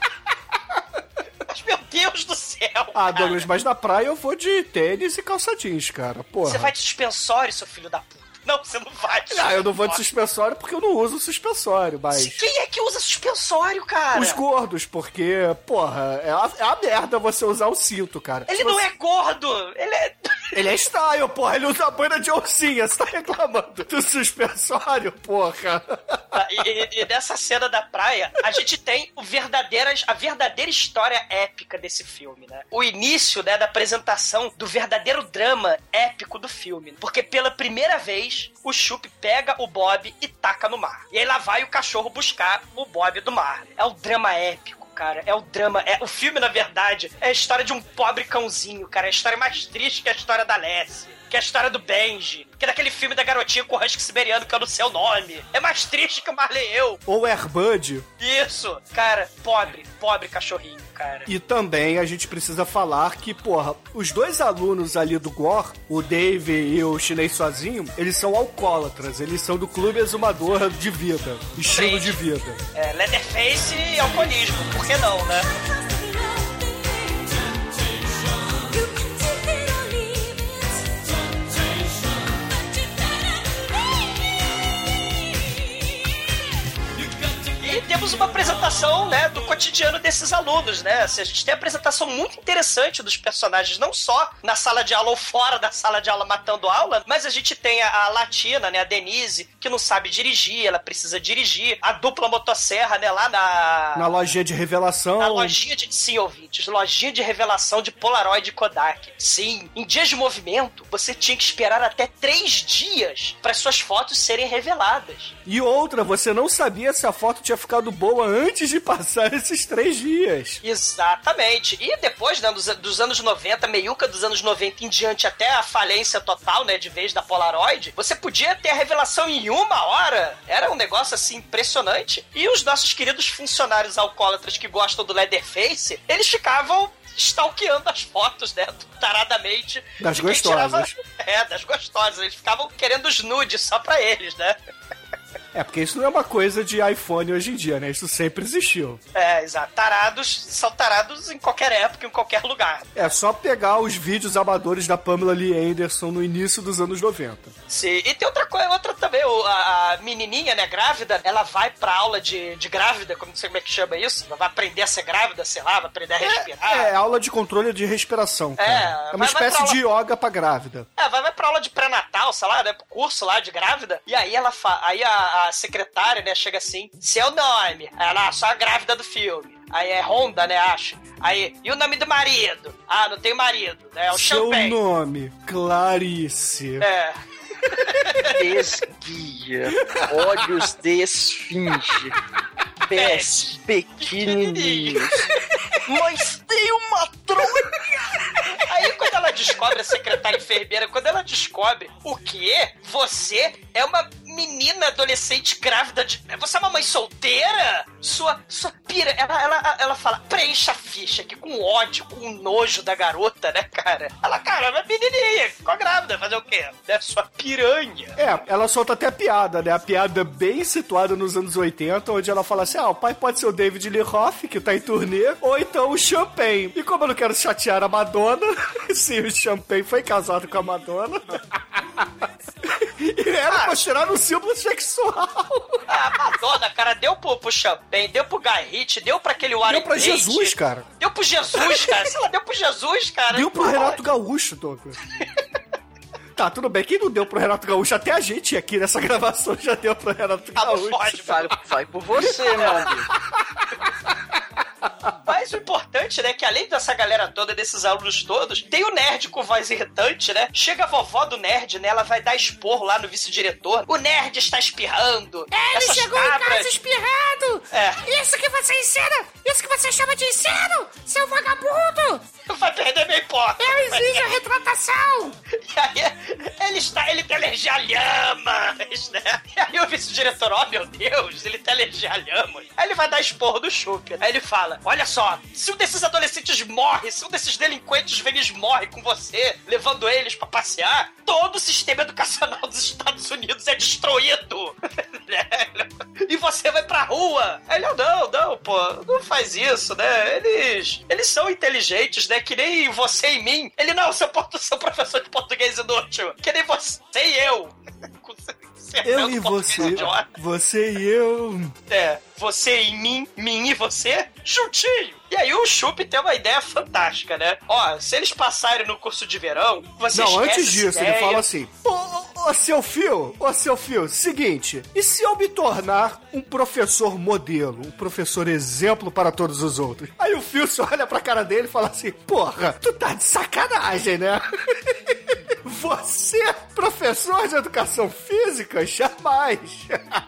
C: Mas, meu Deus do céu.
A: Ah. Douglas, mas na praia eu vou de tênis e calça jeans, cara. Porra.
C: Você vai de suspensório, seu filho da puta. Não, você não vai.
A: Ah, eu não vou de
C: suspensório.
A: porque eu não uso suspensório, mas.
C: Quem é que usa suspensório, cara?
A: Os gordos, porque, porra, é a, é a merda você usar o cinto, cara.
C: Ele
A: Se
C: não
A: você-
C: é gordo. Ele é...
A: Ele é style, porra. Ele usa boina de oncinha. Você tá reclamando do suspensório, porra.
C: Tá, E, e- e nessa cena da praia, a gente tem o verdadeiras, a verdadeira história épica desse filme, né? O início, né, da apresentação do verdadeiro drama épico do filme. Porque pela primeira vez, o Chup pega o Bob e taca no mar. E aí lá vai o cachorro buscar o Bob do mar. É o drama épico. Cara, é o drama. É, o filme, na verdade, é a história de um pobre cãozinho, cara. É a história mais triste que a história da Lessie. Que é a história do Benji. Que é daquele filme da garotinha com o husky siberiano que eu não sei o nome. É mais triste que o Marley eu.
A: Ou Airbud.
C: Isso. Cara, pobre, pobre cachorrinho, cara.
A: E também a gente precisa falar que, porra, os dois alunos ali do Gore, o Dave e o chinês sozinho, eles são alcoólatras. Eles são do clube exumador de vida. Estilo de vida.
C: É, Leatherface e alcoolismo. Por que não, né? Temos uma apresentação, né, do cotidiano desses alunos, né? Assim, a gente tem a apresentação muito interessante dos personagens, não só na sala de aula ou fora da sala de aula matando aula, mas a gente tem a, a Latina, né, a Denise, que não sabe dirigir, ela precisa dirigir, a dupla motosserra, né, lá na...
A: Na lojinha de revelação.
C: Na lojinha de. Sim, ouvintes. Lojinha de revelação de Polaroid e Kodak. Sim. Em dias de movimento, você tinha que esperar até três dias para suas fotos serem reveladas.
A: E outra, você não sabia se a foto tinha ficado boa antes de passar esses três dias.
C: Exatamente. E depois, né, dos, dos anos 90, meiuca dos anos 90 em diante, até a falência total, né, de vez da Polaroid, você podia ter a revelação em uma hora. Era um negócio, assim, impressionante. E os nossos queridos funcionários alcoólatras que gostam do Leatherface, eles ficavam stalkeando as fotos, né, taradamente.
A: Das gostosas.
C: É, das gostosas. Eles ficavam querendo os nudes só pra eles, né?
A: É, porque isso não é uma coisa de iPhone hoje em dia, né? Isso sempre existiu.
C: É, exato. Tarados são tarados em qualquer época, em qualquer lugar.
A: É só pegar os vídeos amadores da Pamela Lee Anderson no início dos anos 90.
C: Sim. E tem outra coisa, outra também, a, a menininha, né, grávida, ela vai pra aula de, de grávida, como, não sei como é que chama isso, ela vai aprender a ser grávida, sei lá, vai aprender a respirar.
A: É, aula de controle de respiração. Cara.
C: É,
A: É, uma
C: vai- vai
A: espécie
C: pra
A: de yoga pra grávida.
C: É, vai, vai pra aula de pré-natal, sei lá, né? Pro curso lá de grávida. E aí ela fa... aí a, a secretária, né, chega assim, seu nome. Ela, ah, sou a grávida do filme. Aí é Honda, né, acho. Aí, e o nome do marido? Ah, não tem marido, né? É o
A: Seu
C: Champagne.
A: nome, Clarice.
C: É.
E: Desguia. Olhos de esfinge. Pés pequenininhos. Mas tem uma tronha.
C: Aí quando ela descobre, a secretária enfermeira, quando ela descobre o quê? Você é uma menina adolescente grávida de. Você é uma mãe solteira? Sua. Sua pira. Ela, ela, ela fala, preencha a ficha aqui com ódio, com nojo da garota, né, cara? Ela, cara, é uma menininha, ficou grávida, fazer o quê? É sua piranha.
A: É, ela solta até piada, né? A piada bem situada nos anos 80, onde ela fala assim: ah, o pai pode ser o David Lee Roth, que tá em turnê, ou então o Champagne. E como eu não quero chatear a Madonna, sim, o Champagne foi casado com a Madonna. e era considerado um símbolo sexual.
C: Ah, Madonna, cara, deu pro, pro Champagne, deu pro Guy Ritchie, deu pra aquele Warren
A: Deu pra Jesus, cara.
C: Deu pro Jesus, cara. Sei lá, deu pro Jesus, cara.
A: Deu pro Renato Gaúcho, Douglas. Tá, tudo bem. Quem não deu pro Renato Gaúcho? Até a gente aqui nessa gravação já deu pro Renato
C: Ah,
A: Gaúcho.
C: pode,
E: Vai, vai por você, meu amigo.
C: Mas o importante, né, que além dessa galera toda, desses alunos todos, tem o nerd com voz irritante, né? Chega a vovó do nerd, né? Ela vai dar esporro lá no vice-diretor. O nerd está espirrando.
H: Ele
C: Essas
H: chegou
C: cabras...
H: em casa espirrado!
C: É.
H: Isso que você ensina! Isso que você chama de ensino! Seu vagabundo!
C: Vai perder minha hipótese.
H: Eu exijo a retratação!
C: E aí, ele está, ele tem alergia a lhamas, né? E aí o vice-diretor, ó meu Deus, ele tem alergia a lhamas. Aí ele vai dar esporro do Chup. Aí ele fala: Olha só, se um desses adolescentes morre, se um desses delinquentes velhos morre com você, levando eles pra passear, todo o sistema educacional dos Estados Unidos é destruído. e você vai pra rua. Ele, não, não, pô, não faz isso, né? Eles, eles são inteligentes, né? Que nem você e mim. Ele, não, seu, seu professor de português inútil. Que nem você e eu. Cer-
A: Eu e você, você e eu.
C: É, você e mim, mim e você, juntinho. E aí o Chup tem uma ideia fantástica, né? Ó, se eles passarem no curso de verão, você
A: Não, antes disso, ele
C: ideia.
A: fala assim: Ô, ô, ô, seu fio, ô, seu fio, seguinte, e se eu me tornar um professor modelo, um professor exemplo para todos os outros? Aí o fio se olha pra cara dele e fala assim: Porra, tu tá de sacanagem, né? Você, professor de educação física? Jamais!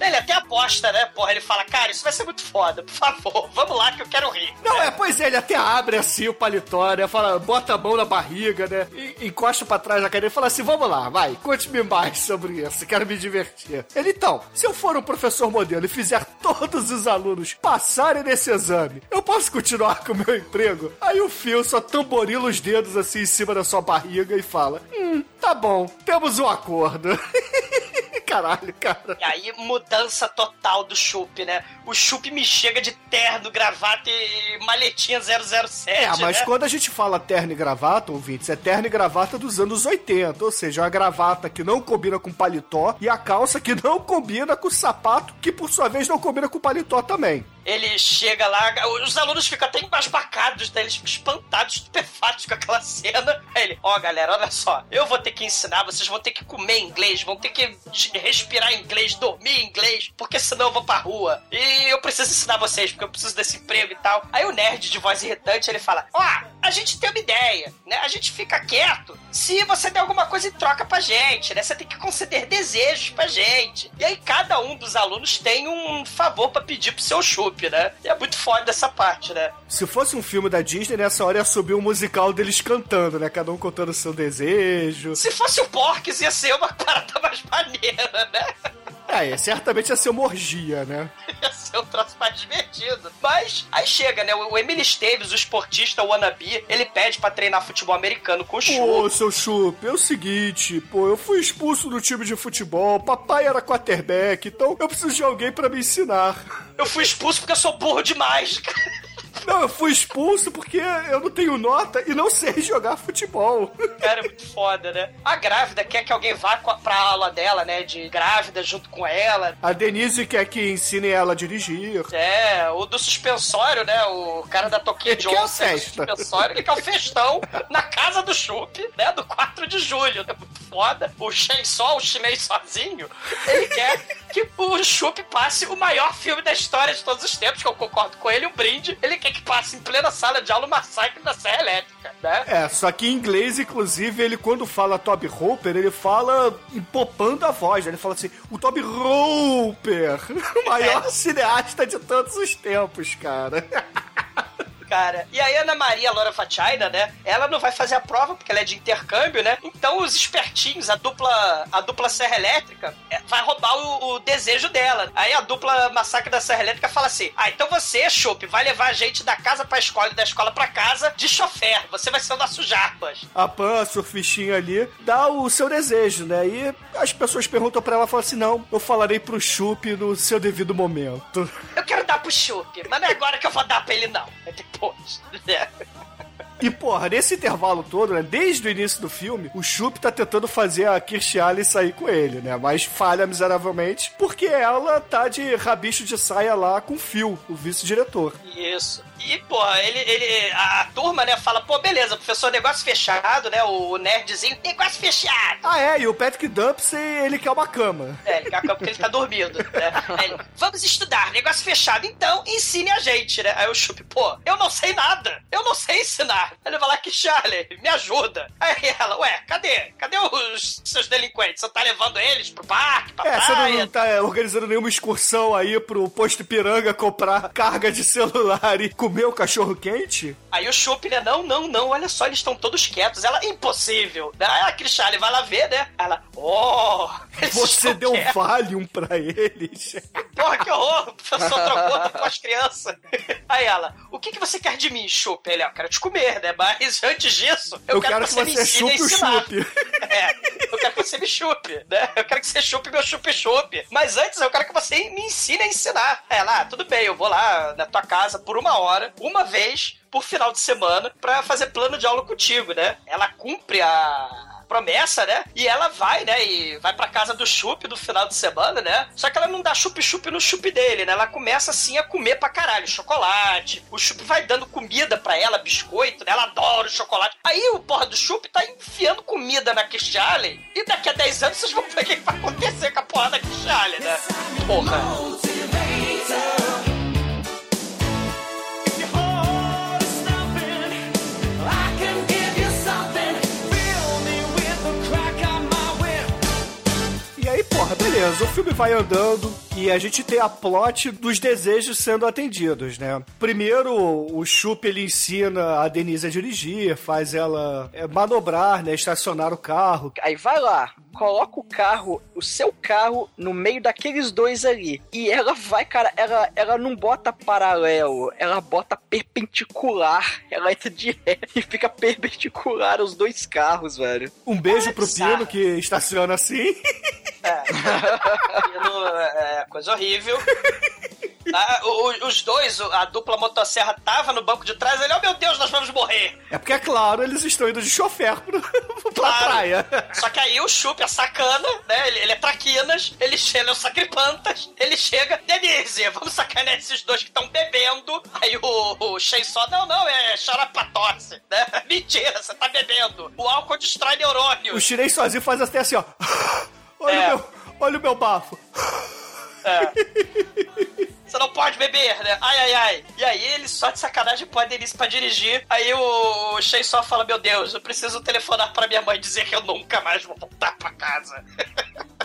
C: Ele até aposta, né? Porra, ele fala, cara, isso vai ser muito foda, por favor, vamos lá que eu quero rir.
A: Não, é, pois é, ele até abre assim o paletó, né? Fala, bota a mão na barriga, né? E, encosta pra trás da cadeira e fala assim: vamos lá, vai, conte-me mais sobre isso, quero me divertir. Ele, então, se eu for um professor modelo e fizer todos os alunos passarem nesse exame, eu posso continuar com o meu emprego? Aí o Phil só tamborila os dedos assim em cima da sua barriga e fala: hum, tá bom, temos um acordo. Caralho, cara.
C: E aí, mudança total do Chup, né? O Chup me chega de terno, gravata e maletinha 007.
A: É, mas
C: né?
A: quando a gente fala terno e gravata, ouvintes, é terno e gravata dos anos 80. Ou seja, a gravata que não combina com paletó e a calça que não combina com o sapato, que por sua vez não combina com o paletó também.
C: Ele chega lá, os alunos ficam até embasbacados, né? Eles ficam espantados, estupefatos com aquela cena. Aí ele, ó, galera, olha só, eu vou ter que ensinar, vocês vão ter que comer inglês, vão ter que respirar inglês, dormir inglês, porque senão eu vou pra rua. E eu preciso ensinar vocês, porque eu preciso desse emprego e tal. Aí o nerd de voz irritante, ele fala, ó, a gente tem uma ideia, né? A gente fica quieto se você der alguma coisa em troca pra gente, né? Você tem que conceder desejos pra gente. E aí cada um dos alunos tem um favor pra pedir pro seu chup, né? E é muito foda essa parte, né?
A: Se fosse um filme da Disney, nessa hora ia subir um musical deles cantando, né? Cada um contando o seu desejo.
C: Se fosse o Porques, ia ser uma parada mais maneira, né?
A: É, certamente ia ser uma orgia, né?
C: Ia ser um troço mais divertido. Mas aí chega, né? O Emily Esteves, o esportista o wannabe, ele pede pra treinar futebol americano com o Chu.
A: Pô, seu Chup, é o seguinte, pô, eu fui expulso do time de futebol, papai era quarterback, então eu preciso de alguém pra me ensinar.
C: Eu fui expulso porque eu sou burro demais, cara.
A: Não, eu fui expulso porque eu não tenho nota e não sei jogar futebol.
C: Cara, é muito foda, né? A grávida quer que alguém vá pra aula dela, né? De grávida junto com ela.
A: A Denise quer que ensine ela a dirigir.
C: É, o do suspensório, né? O cara da Toquinha
A: Ele
C: de
A: a
C: onça do
A: festa.
C: suspensório, ele quer o festão na casa do Chup, né? Do 4 de julho. É muito foda. O Shen Sol, o chinês sozinho, ele quer que o Chup passe o maior filme da história de todos os tempos, que eu concordo com ele, um brinde. Ele quer que passe em plena sala de aula o massacre da Serra Elétrica, né?
A: É, só que em inglês, inclusive, ele quando fala Toby Hooper, ele fala empopando a voz. né? Ele fala assim, o Toby Hooper, o maior cineasta de todos os tempos, cara.
C: cara. E aí Ana Maria Laura Fachaina, né? Ela não vai fazer a prova porque ela é de intercâmbio, né? Então os espertinhos, a dupla, a dupla Serra Elétrica, é, vai roubar o, o desejo dela. Aí a dupla Massacre da Serra Elétrica fala assim: Ah, então você, Chopp, vai levar a gente da casa pra escola e da escola pra casa de chofer. Você vai ser o nosso Jarbas.
A: A Pan, a surfistinha ali, dá o seu desejo, né? E as pessoas perguntam pra ela, falam assim, não, eu falarei pro Chup no seu devido momento.
C: Eu quero dar pro Chopp, mas não é agora que eu vou dar pra ele, não. É depois. né?
A: E, porra, nesse intervalo todo, né, desde o início do filme, o Chup tá tentando fazer a Kirstie Alley sair com ele, né? Mas falha miseravelmente, porque ela tá de rabicho de saia lá com o Phil, o vice-diretor.
C: Isso. E, pô, ele, ele, a, a turma, né, fala, pô, beleza, professor, negócio fechado, né, o nerdzinho, negócio fechado.
A: Ah, é, e o Patrick Dumpsey, ele quer uma cama.
C: É, ele quer a cama porque ele tá dormindo, né? Ele, vamos estudar, negócio fechado, então ensine a gente, né? Aí o Chup, pô, eu não sei nada, eu não sei ensinar. Aí ele vai lá que Charlie, me ajuda. Aí ela, ué, cadê? Cadê os seus delinquentes? Você tá levando eles pro parque, pra
A: É, você não,
C: praia?
A: não tá é, organizando nenhuma excursão aí pro posto Piranga comprar carga de celular e comer o cachorro quente?
C: Aí o Chup, né? Não, não, não, olha só, eles estão todos quietos. Ela, impossível. Aí a Cristiane vai lá ver, né? Ela, oh,
A: Você deu
C: quietos.
A: Valium pra eles.
C: Porra, que horror! O professor trocou com as crianças. Aí ela, o que, que você quer de mim, Chup? Ele, "Ah, eu quero te comer, né? Mas antes disso, eu,
A: Eu quero que
C: você me
A: você
C: ensine a ensinar. É, eu quero que você me chupe, né? Eu quero que você chupe meu chupe-chupe. Mas antes, eu quero que você me ensine a ensinar. Ela, ah, tudo bem, eu vou lá na tua casa por uma hora, uma vez por final de semana, pra fazer plano de aula contigo, né? Ela cumpre a promessa, né? E ela vai, né? E vai pra casa do chup no final de semana, né? Só que ela não dá chup-chup no chup dele, né? Ela começa assim a comer pra caralho chocolate. O chup vai dando comida pra ela, biscoito, né? Ela adora o chocolate. Aí o porra do chup tá enfiando comida na Kirstie. E daqui a 10 anos vocês vão ver o que vai acontecer com a porra da Kirstie né? Porra.
A: Porra, beleza, o filme vai andando e a gente tem a plot dos desejos sendo atendidos, né? Primeiro, o Chup ele ensina a Denise a dirigir, faz ela é, manobrar, né? Estacionar o carro.
E: Aí vai lá, coloca o carro, o seu carro, no meio daqueles dois ali. E ela vai, cara, ela, ela não bota paralelo, ela bota perpendicular. Ela entra de ré e fica perpendicular os dois carros, velho.
A: Um beijo pro. Pino que estaciona assim.
C: Aquilo é coisa horrível. Ah, os dois, a dupla motosserra tava no banco de trás, ele, oh meu Deus, nós vamos morrer.
A: É porque, é claro, eles estão indo de chofer pro, pra
C: Claro.
A: praia.
C: Só que aí o Chup é sacana, né? Ele, ele é traquinas, ele chega, é o sacripantas, ele chega, Denise, vamos sacanear esses dois que estão bebendo. Aí o, o só, não, não, é xarapatosse, né? Mentira, você tá bebendo. O álcool destrói neurônios.
A: O chinês sozinho faz até assim, ó. Olha,
C: É.
A: o, meu, olha o meu bafo.
C: Você não pode beber, né? Ai, ai, ai. E aí ele só de sacanagem põe a Denise pra dirigir. Aí o, o só fala, meu Deus, eu preciso telefonar pra minha mãe dizer que eu nunca mais vou voltar pra casa.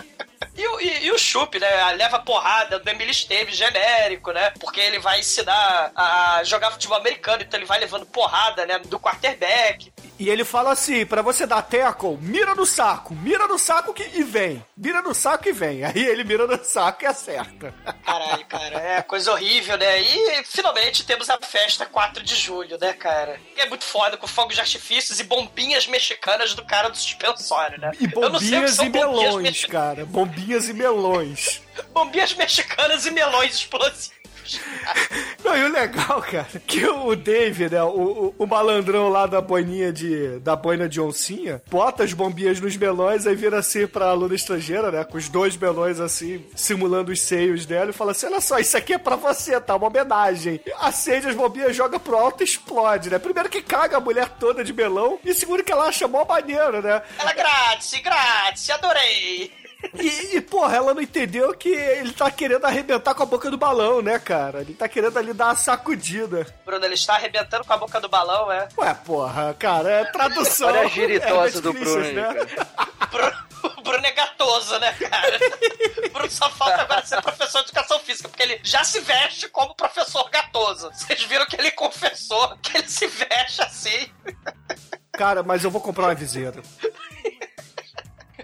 C: E o, e, e o Chup, né? Leva porrada do Emily Esteves, genérico, né? Porque ele vai ensinar a jogar futebol americano, então ele vai levando porrada, né? Do quarterback.
A: E ele fala assim, pra você dar tackle, mira no saco, mira no saco que, e vem. Mira no saco e vem. Aí ele mira no saco e acerta.
C: Caralho, cara, É, coisa horrível, né? E finalmente temos a festa 4 de julho, né, cara? É muito foda, com fogos de artifícios e bombinhas mexicanas do cara do suspensório, né?
A: E bombinhas e
C: bombinhas
A: melões,
C: mexi-
A: cara. Bombinhas e melões.
C: Bombinhas mexicanas e melões explosivos.
A: Não, e o legal, cara, que o Dave, né, o, o, o malandrão lá da boininha de. da boina de oncinha, bota as bombinhas nos melões, aí vira assim pra aluna estrangeira, né, com os dois melões assim, simulando os seios dela, e fala assim: olha só, isso aqui é pra você, tá? Uma homenagem. Acende as bombinhas, joga pro alto e explode, né? Primeiro que caga a mulher toda de melão, e segundo que ela acha mó maneiro, né?
C: Ela, grátis, grátis, adorei.
A: E, e, porra, ela não entendeu que ele tá querendo arrebentar com a boca do balão, né, cara? Ele tá querendo ali dar uma sacudida.
C: Bruno, ele está arrebentando com a boca do balão, é?
A: Ué, porra, cara, é tradução.
E: Olha a giritosa
A: É,
E: do Bruno,
A: né?
C: Bruno, o Bruno é gatoso, né, cara? O Bruno só falta agora ser professor de educação física, porque ele já se veste como professor gatoso. Vocês viram que ele confessou que ele se veste assim.
A: Cara, mas eu vou comprar uma viseira.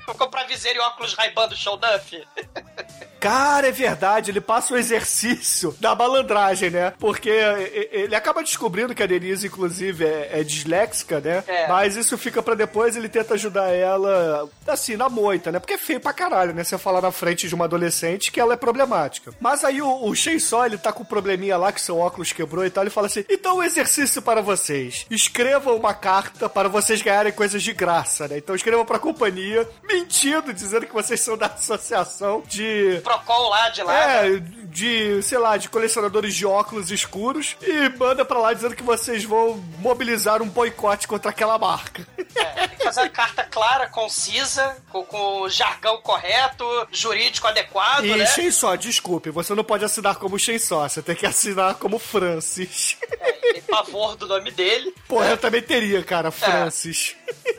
C: Vou comprar viseira e óculos Ray-Ban do Show Duff.
A: Cara, é verdade, ele passa o exercício da malandragem, né? Porque ele acaba descobrindo que a Denise, inclusive, é, é disléxica, né?
C: É.
A: Mas isso fica pra depois, ele tenta ajudar ela, assim, na moita, né? Porque é feio pra caralho, né? Você falar na frente de uma adolescente que ela é problemática. Mas aí o, o Só, ele tá com um probleminha lá, que seu óculos quebrou e tal, ele fala assim, então o exercício para vocês. Escrevam uma carta para vocês ganharem coisas de graça, né? Então escrevam pra companhia, mentindo, dizendo que vocês são da associação de...
C: Procon lá de lá. né?
A: É, de, sei lá, de colecionadores de óculos escuros e manda pra lá dizendo que vocês vão mobilizar um boicote contra aquela marca.
C: É, tem que fazer uma carta clara, concisa, com, com o jargão correto, jurídico adequado,
A: E
C: né?
A: Chainsaw, desculpe, você não pode assinar como Chainsaw, você tem que assinar como Francis.
C: É, tem pavor do nome dele.
A: Porra, eu também teria, cara, Francis.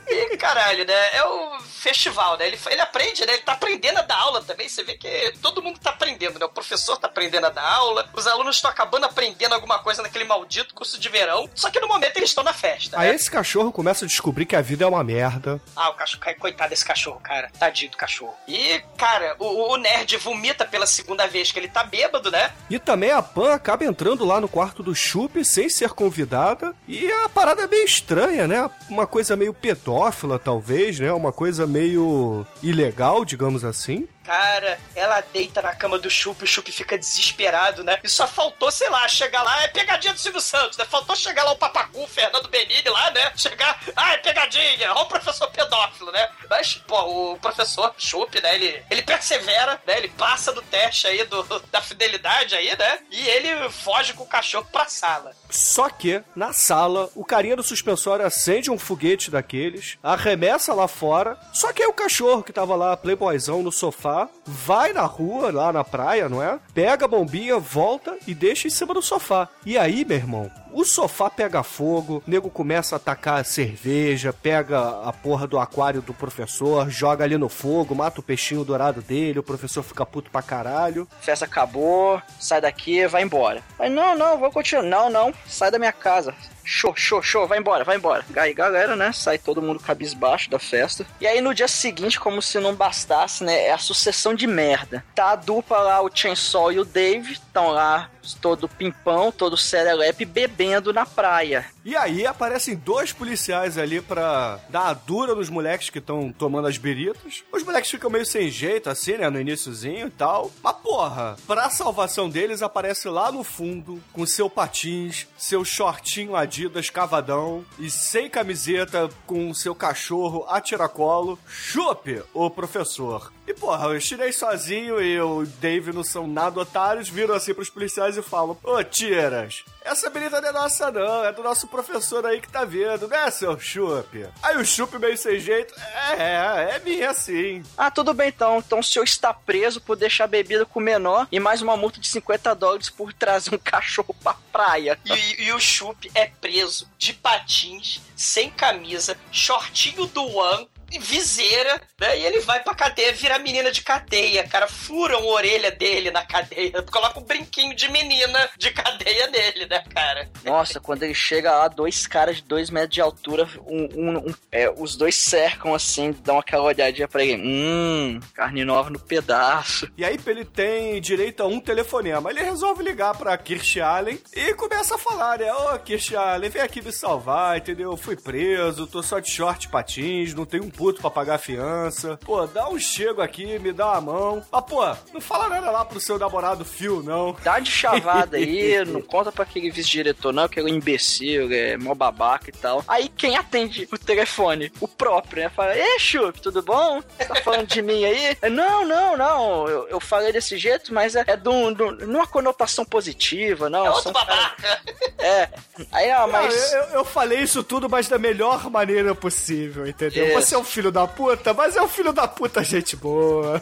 C: E caralho, né? É o festival, né? Ele, ele aprende, né? Ele tá aprendendo a dar aula também. Você vê que todo mundo tá aprendendo, né? O professor tá aprendendo a dar aula, os alunos estão acabando aprendendo alguma coisa naquele maldito curso de verão. Só que no momento eles estão na festa.
A: Aí
C: né?
A: esse cachorro começa a descobrir que a vida é uma merda.
C: Ah, o cachorro, coitado desse cachorro, cara. Tadinho do cachorro. E, cara, o, o nerd vomita pela segunda vez que ele tá bêbado, né?
A: E também a Pan acaba entrando lá no quarto do Chup sem ser convidada. E a parada é meio estranha, né? Uma coisa meio pedófila, talvez, né? Uma coisa meio ilegal, digamos assim.
C: Cara, ela deita na cama do Chup, o Chup fica desesperado, né? E só faltou, sei lá, chegar lá, é pegadinha do Silvio Santos, né? Faltou chegar lá o Papacu, o Fernando Benini lá, né? Chegar, ah, é pegadinha, ó o professor pedófilo, né? Mas, pô, o professor Chup, né? Ele, ele persevera, né? Ele passa do teste aí do, da fidelidade aí, né? E ele foge com o cachorro pra sala.
A: Só que, na sala, o carinha do suspensório acende um foguete daqueles, arremessa lá fora. Só que aí o cachorro que tava lá, playboyzão, no sofá, vai na rua, lá na praia, não é? Pega a bombinha, volta e deixa em cima do sofá. E aí, meu irmão, o sofá pega fogo, o nego começa a atacar a cerveja, pega a porra do aquário do professor, joga ali no fogo, mata o peixinho dourado dele, o professor fica puto pra caralho.
E: Festa acabou, sai daqui, vai embora. Mas não, não, vou continuar. Não, não, sai da minha casa. Show, show, show, vai embora, vai embora. Aí galera, né? Sai todo mundo cabisbaixo da festa. E aí no dia seguinte, como se não bastasse, né? É a sucessão de merda. Tá a dupla lá, o Chainsaw e o Dave, estão lá todo pimpão, todo serelepe, bebendo na praia.
A: E aí aparecem dois policiais ali pra dar a dura nos moleques que estão tomando as beritas. Os moleques ficam meio sem jeito, assim, né, no iníciozinho e tal. Mas porra, pra salvação deles aparece lá no fundo, com seu patins, seu shortinho Adidas cavadão e sem camiseta, com seu cachorro a tiracolo, chupe o professor. E porra, o chinês sozinho e o Dave não são nada otários, viram assim pros policiais e falam: Ô, tiras, essa berita não é nossa, não, é do nosso professor aí que tá vendo, né, seu chupe? Aí o chupe meio sem jeito, é, é, é minha sim.
E: Ah, tudo bem então. Então o senhor está preso por deixar bebida com o menor e mais uma multa de 50 dólares por trazer um cachorro pra praia.
C: E, e o Chup é preso de patins, sem camisa, shortinho do One, viseira, né? E ele vai pra cadeia, vira menina de cadeia, cara. Furam a orelha dele na cadeia. Coloca um brinquinho de menina de cadeia nele, né, cara?
E: Nossa, quando ele chega lá, dois caras de dois metros de altura, um, um- um- é, os dois cercam assim, dão aquela olhadinha pra ele. Hum, carne nova no pedaço.
A: E aí ele tem direito a um telefonema. Ele resolve ligar pra Kirsch Allen e começa a falar, né? Ô, Kirsch Allen, vem aqui me salvar, entendeu? Eu fui preso, tô só de short patins, não tenho um puto pra pagar a fiança. Pô, dá um chego aqui, me dá uma mão. Ah, pô, não fala nada lá pro seu namorado Phil, não.
E: Dá de chavada aí, não conta pra aquele vice-diretor, não, que ele é um imbecil, é mó babaca e tal. Aí quem atende o telefone? O próprio, né? Fala, Ê, Chup, tudo bom? Você tá falando de mim aí? É, Não, não, não, eu, eu falei desse jeito, mas é, é de um- de um- numa conotação positiva, não.
C: É outro babaca.
E: É. Aí, ah, mas.
A: Não, eu, eu falei isso tudo, mas da melhor maneira possível, entendeu?
E: Isso.
A: Você é um filho da puta, mas é um filho da puta gente boa.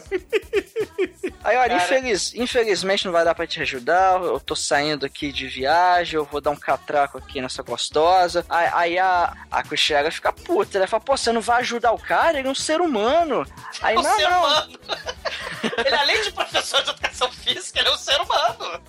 E: Aí, olha, infeliz- infelizmente não vai dar pra te ajudar. Eu tô saindo aqui de viagem, eu vou dar um catraco aqui nessa gostosa. Aí, aí a, a Cristiana fica puta, né? Fala, pô, você não vai ajudar o cara? Ele é um ser humano. Aí,
C: É um
E: não,
C: ser
E: não.
C: humano. ele, além de professor de educação física, ele é um ser humano.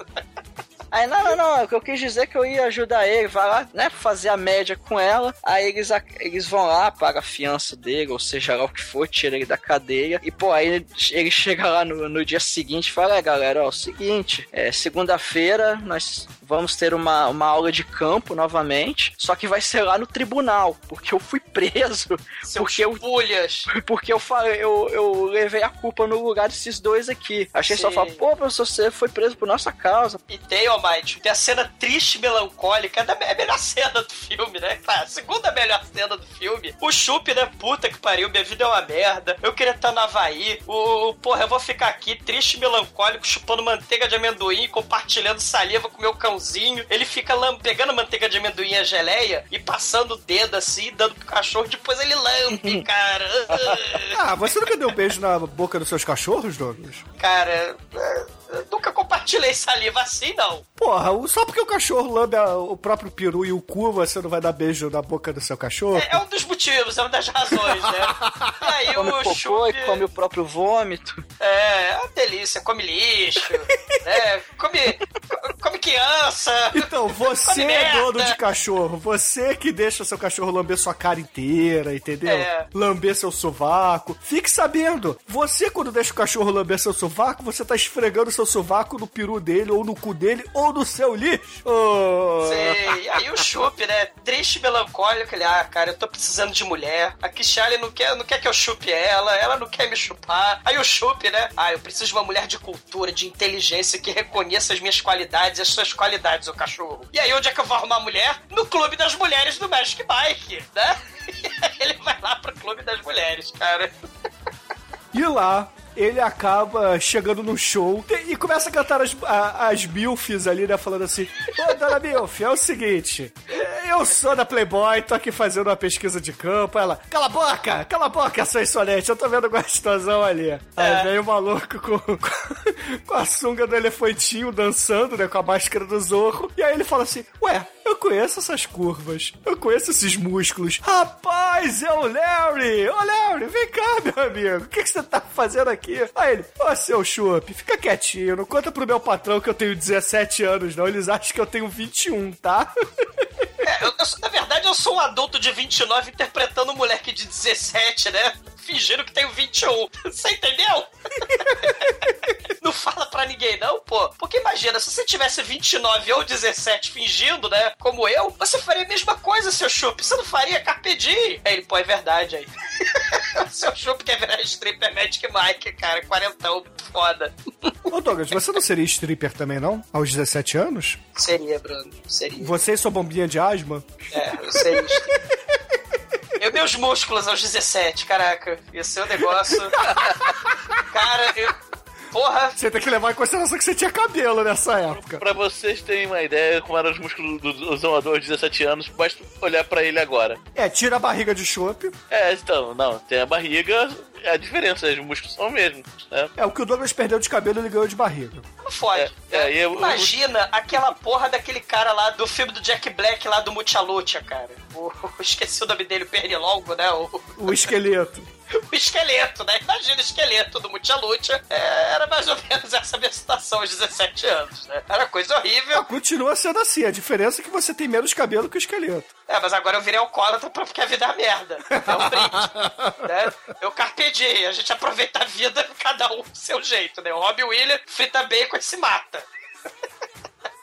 E: Aí, não, não, não. Que eu quis dizer é que eu ia ajudar ele, vai lá, né, fazer a média com ela. Aí eles, eles vão lá, pagam a fiança dele, ou seja lá o que for, tira ele da cadeia. E, pô, aí ele, ele chega lá no, no dia seguinte e fala: É, galera, ó, é o seguinte, é segunda-feira nós vamos ter uma, uma aula de campo novamente, só que vai ser lá no tribunal, porque eu fui preso,
C: Seus
E: porque eu
C: pulhas.
E: porque eu falei, eu, eu levei a culpa no lugar desses dois aqui. Achei só
C: Sim.
E: falar, pô, professor, você foi preso por nossa causa.
C: E tem, ó, Mike, tem a cena triste e melancólica, da- é a melhor cena do filme, né? Tá, a segunda melhor cena do filme. O Chup, né? Puta que pariu, minha vida é uma merda. Eu queria estar no Havaí. O, porra, eu vou ficar aqui triste e melancólico, chupando manteiga de amendoim, compartilhando saliva com meu Ele fica pegando a manteiga de amendoim e a geleia e passando o dedo assim, dando pro cachorro, depois ele lambe, cara.
A: Ah, você nunca deu um beijo na boca dos seus cachorros, Douglas?
C: cara, é, eu nunca compartilhei saliva assim, não.
A: Porra, só porque o cachorro lambe o próprio peru e o cu, você não vai dar beijo na boca do seu cachorro?
C: É, é um dos motivos, é uma das razões, né? E aí
E: Come
C: o
E: cocô
C: Chup...
E: e come o próprio vômito.
C: É, é uma delícia, come lixo, né? Come, come criança.
A: Então, você
C: Come
A: é
C: merda.
A: dono de cachorro. Você que deixa seu cachorro lamber sua cara inteira, entendeu?
C: É.
A: Lamber seu sovaco. Fique sabendo, você quando deixa o cachorro lamber seu sovaco, você tá esfregando seu sovaco no peru dele, ou no cu dele, ou no seu lixo.
C: Sei. E aí o Chup, né? Triste e melancólico, ele, ah, cara, eu tô precisando de mulher. A Kishali não quer, não quer que eu chupe ela, ela não quer me chupar. Aí o Chup, né? Ah, eu preciso de uma mulher de cultura, de inteligência, que reconheça as minhas qualidades e as suas qualidades, o cachorro. E aí, onde é que eu vou arrumar mulher? No Clube das Mulheres do Magic Mike, né? E aí ele vai lá pro Clube das Mulheres, cara.
A: E lá, ele acaba chegando no show e começa a cantar as, as milfs ali, né? Falando assim: Ô, dona Milf, é o seguinte. Eu sou da Playboy, tô aqui fazendo uma pesquisa de campo. Ela, cala a boca, cala a boca, sua insolente, eu tô vendo gostosão ali. Aí vem o maluco com, com, com a sunga do elefantinho dançando, né? Com a máscara do zorro. E aí ele fala assim: Ué, eu conheço essas curvas, eu conheço esses músculos. Rapaz, é o Larry! Ô, Larry, vem cá, meu amigo, o que, que você tá fazendo aqui? Aí ele, ô, seu chup, fica quietinho, não conta pro meu patrão que eu tenho 17 anos, não. Eles acham que eu tenho 21, tá?
C: É, eu- eu na verdade, eu sou um adulto de 29 interpretando um moleque de 17, né? Fingindo que tenho 21. Você entendeu? não fala pra ninguém, não, pô. Porque imagina, se você tivesse 29 ou 17 fingindo, né? Como eu, você faria a mesma coisa, seu chup. Você não faria carpe diem. Aí ele, pô, é verdade aí. seu chup quer virar stripper Magic Mike, cara. Quarentão, foda.
A: Ô, Douglas, você não seria stripper também, não? Aos 17 anos?
C: Seria, Bruno. Seria.
A: Você e sua bombinha de asma?
C: É, eu seria stripper. Eu, meus músculos aos 17, caraca. Ia ser um negócio. Cara, eu. Porra,
A: Você tem que levar em consideração que você tinha cabelo nessa época.
D: Pra vocês terem uma ideia como eram os músculos do, do Zomador de 17 anos, basta olhar pra ele agora.
A: É, tira a barriga de chope.
D: É, então, não, tem a barriga, a diferença, os músculos são os mesmos, né?
A: É, o que o Douglas perdeu de cabelo, ele ganhou de barriga.
C: não fode.
D: É, é, e eu-
C: Imagina aquela porra daquele cara lá do filme do Jack Black lá do Mucha Lucha, cara. O, esqueci o nome dele, o Pernilongo, né? O,
A: O esqueleto.
C: o esqueleto, né? Imagina o esqueleto do Mucha Lucha. É, era mais ou menos essa minha situação aos 17 anos, né? Era coisa horrível.
A: Ah, continua sendo assim. A diferença é que você tem menos cabelo que o esqueleto.
C: É, mas agora eu virei alcoólatra pra- porque a vida é merda. É um brinde. né? Eu carpe diem, a gente aproveita a vida, cada um do seu jeito, né? O Robbie Williams frita bacon e se mata.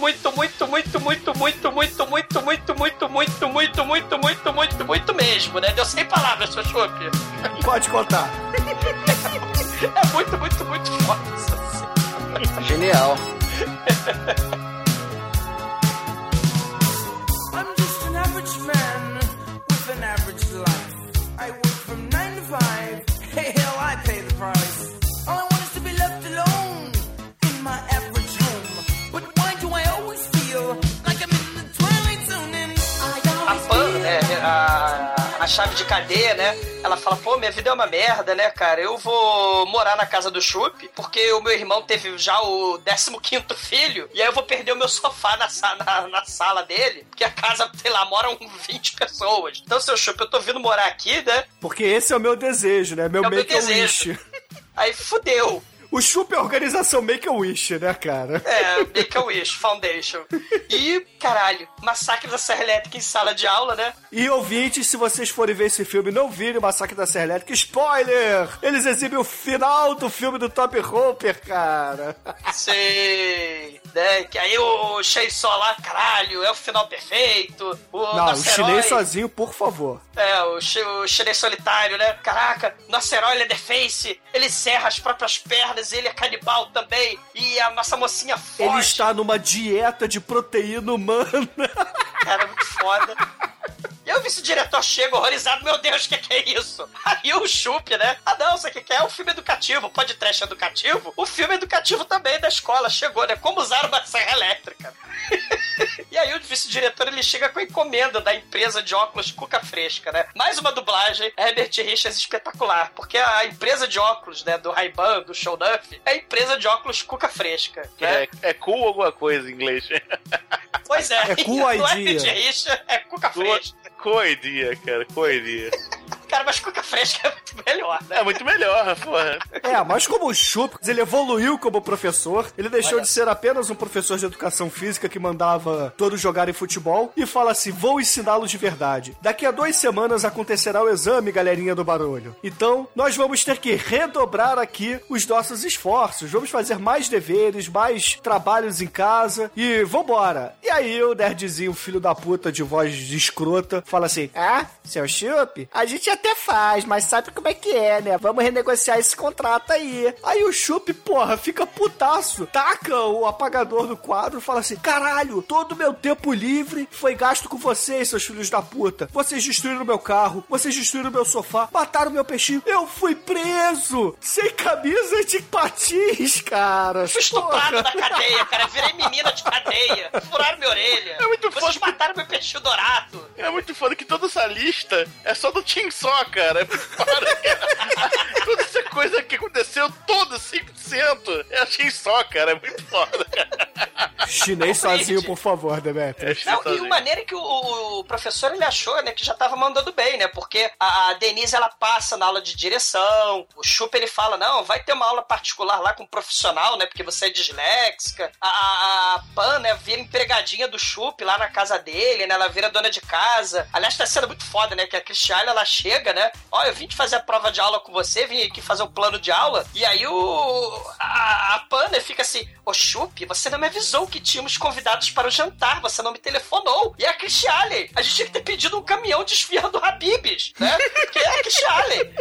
C: muito, muito, muito, muito, muito, muito, muito, muito, muito, muito, muito, muito, muito, muito, muito, muito, muito, muito mesmo, né? Deu sem palavras, seu Chup.
A: Pode contar.
C: É muito, muito, muito foda cena.
E: Genial.
C: Chave de cadeia, né, ela fala, pô, minha vida é uma merda, né, cara, eu vou morar na casa do Chup, porque o meu irmão teve já o 15º filho, e aí eu vou perder o meu sofá na, na, na sala dele, porque a casa, sei lá, moram 20 pessoas. Então, seu Chup, eu tô vindo morar aqui, né,
A: Porque esse é o meu desejo, né? Meu
C: É o meu
A: Make-A-Wish.
C: desejo. aí fudeu.
A: O Chup é a organização Make-A-Wish, né, cara?
C: É, Make-A-Wish Foundation. E, caralho, massacre da Serra Elétrica em sala de aula, né?
A: E ouvintes, se vocês forem ver esse filme não virem o Massacre da Serra Elétrica, spoiler! Eles exibem o final do filme do Top Roper, cara.
C: Sei, né? Que aí o Chainsaw lá, caralho, é o final perfeito. O
A: Não, o chinês sozinho, por favor.
C: É, o, o chinês solitário, né? Caraca, nosso herói Leatherface, ele serra as próprias pernas, ele é canibal também. E a nossa mocinha foge.
A: Ele está numa dieta de proteína humana.
C: Cara, muito foda. E eu vi esse diretor chega horrorizado, meu Deus, o que, que é isso? Aí o Chup, né? Ah, não, você que quer? É um filme educativo, pode trash educativo? O filme educativo também da escola chegou, né? Como usar uma serra elétrica. e aí o vice-diretor ele chega com a encomenda da empresa de óculos Cuca Fresca, né? Mais uma dublagem, Herbert Richards espetacular, porque a empresa de óculos, né, do Ray-Ban, do Show Duff, é a empresa de óculos Cuca Fresca, né?
D: É, é cool alguma coisa em inglês.
C: Pois é,
A: É cool idea.
C: Herbert Richards é Cuca Fresca
D: coisa cara, coisa
C: Cara, mas Cuca Fresca é muito melhor, né?
D: É muito melhor, porra.
A: É, mas como o Chup, ele evoluiu como professor, ele deixou
C: Olha.
A: de ser apenas um professor de educação física que mandava todos jogarem futebol e fala assim: vou ensiná-los de verdade. Daqui a duas semanas acontecerá o exame, galerinha do barulho. Então, nós vamos ter que redobrar aqui os nossos esforços. Vamos fazer mais deveres, mais trabalhos em casa e vambora. E aí o nerdzinho, filho da puta de voz escrota, fala assim: Ah, seu Chup, a gente até faz, mas sabe como é que é, né? Vamos renegociar esse contrato aí. Aí o Chup, porra, fica putaço, taca o apagador do quadro e fala assim: Caralho, todo meu tempo livre foi gasto com vocês, seus filhos da puta. Vocês destruíram meu carro, vocês destruíram meu sofá, mataram meu peixinho. Eu fui preso, sem camisa de patins, cara.
C: Fui estuprado na cadeia, cara. Virei menina de cadeia. Furaram minha orelha.
D: É muito
C: Vocês
D: foda.
C: mataram meu peixinho dourado.
D: É muito foda que toda essa lista é só do Team só, cara. Foda, cara. Essa coisa que aconteceu, toda 100% é a Team só, cara. É muito foda.
A: Chinês sozinho, por favor, Demetrio.
D: É
C: Não, e
D: sozinho.
C: o maneiro é que o, o professor ele achou, né, que já tava mandando bem, né? Porque a, a Denise ela passa na aula de direção, o Chupa ele fala: não, vai ter uma aula particular lá com um profissional, né? Porque você é disléxica. A, a, a Pan, né, vira empregadinha do Chup lá na casa dele, né? Ela vira dona de casa. Aliás, tá sendo muito foda, né? Que a Cristiane ela chega, né? Ó, eu vim te fazer a prova de aula com você, vim aqui fazer fazer um plano de aula. E aí o. A, a Pana fica assim: Ô Chup, você não me avisou que tínhamos convidados para o jantar, você não me telefonou. E a Cristiale, a gente tinha que ter pedido um caminhão desfiando Habibs, né? que é a Cristiale.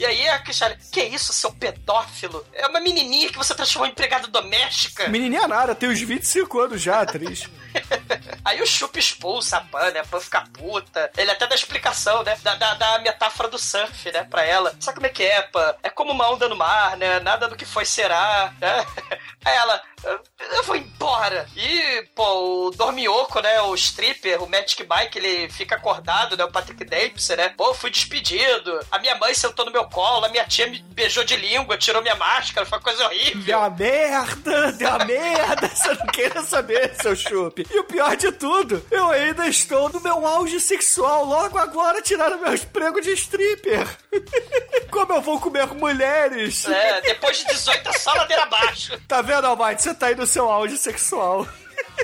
C: E aí a Cristiane, que isso, seu pedófilo? É uma menininha que você transformou em empregada doméstica.
A: Menininha nada, tem uns 25 anos já, atriz.
C: Aí o Chup expulsa a Pan, né? A Pan fica puta. Ele até dá explicação, né? Da, da, da metáfora do surf, né? Pra ela. Sabe como é que é, Pan? É como uma onda no mar, né? Nada do que foi será, né? Aí ela, eu- vou embora. E, pô, o Dormioco, né? O stripper, o Magic Mike, ele fica acordado, né? O Patrick Dempsey, né? Pô, fui despedido. A minha mãe sentou no meu colo, a minha tia me beijou de língua, tirou minha máscara, foi uma coisa horrível.
A: Deu uma merda, deu uma merda, você não queira saber, seu chup. E o pior de tudo, eu ainda estou no meu auge sexual, logo agora tiraram meu emprego de stripper. Como eu vou comer mulheres?
C: É, depois de 18 é só ladeira abaixo.
A: Tá vendo, Almighty? Você tá aí no seu auge sexual.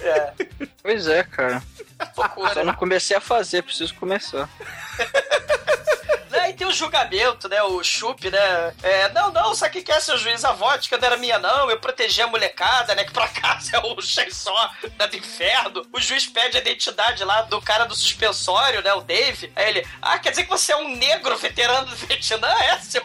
C: É,
E: Pois é, cara. Só não comecei a fazer, preciso começar.
C: Né, E tem o julgamento, né? O chup, né? É, não, não, sabe que é, seu juiz? A vodka não era minha, não. Eu protegi a molecada, né? Que por acaso é o Chainsaw né, do inferno. O juiz pede a identidade lá do cara do suspensório, né? O Dave. Aí ele, ah, quer dizer que você é um negro veterano do Vietnã? É, seu.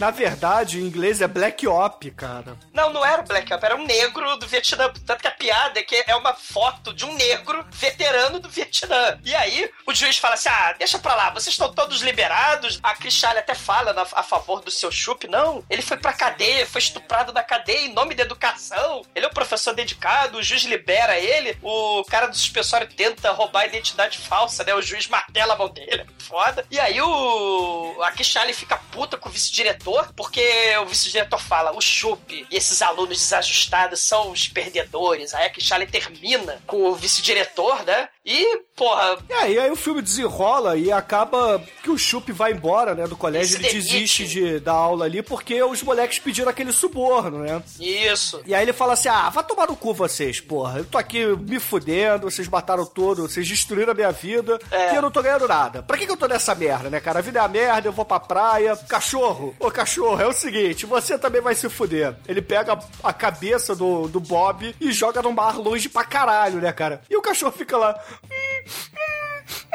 A: Na verdade, em inglês é Black Op, cara.
C: Não, não era Black Ops, era um negro do Vietnã. Tanto que a piada é que é uma foto de um negro veterano do Vietnã. E aí o juiz fala assim: ah, deixa pra lá, vocês estão todos liberados. A Cristiane até fala a favor do seu chup. Não, ele foi pra cadeia, foi estuprado na cadeia em nome da educação. Ele é um professor dedicado, o juiz libera ele. O cara do suspensório tenta roubar a identidade falsa, né? O juiz martela a mão dele, é foda. E aí o. A Cristiane fica puta com o vice-diretor, porque o vice-diretor fala: o chup e esses alunos desajustados são os perdedores. Aí a Cristiane termina com o vice-diretor, né? E, porra,
A: E aí, aí o filme desenrola e acaba que o Chup vai embora, né, do colégio.
C: Ele
A: desiste de, da aula ali porque os moleques pediram aquele suborno, né?
C: isso.
A: E aí ele fala assim: ah, vai tomar no cu vocês, porra. Eu tô aqui me fudendo, vocês mataram tudo, vocês destruíram a minha vida
C: É.
A: e eu não tô ganhando nada. Pra que, que eu tô nessa merda, né, cara? A vida é a merda, eu vou pra praia. Cachorro, ô cachorro, é o seguinte: você também vai se fuder. Ele pega a cabeça do, do Bob e joga no mar longe pra caralho, né, cara? E o cachorro fica lá.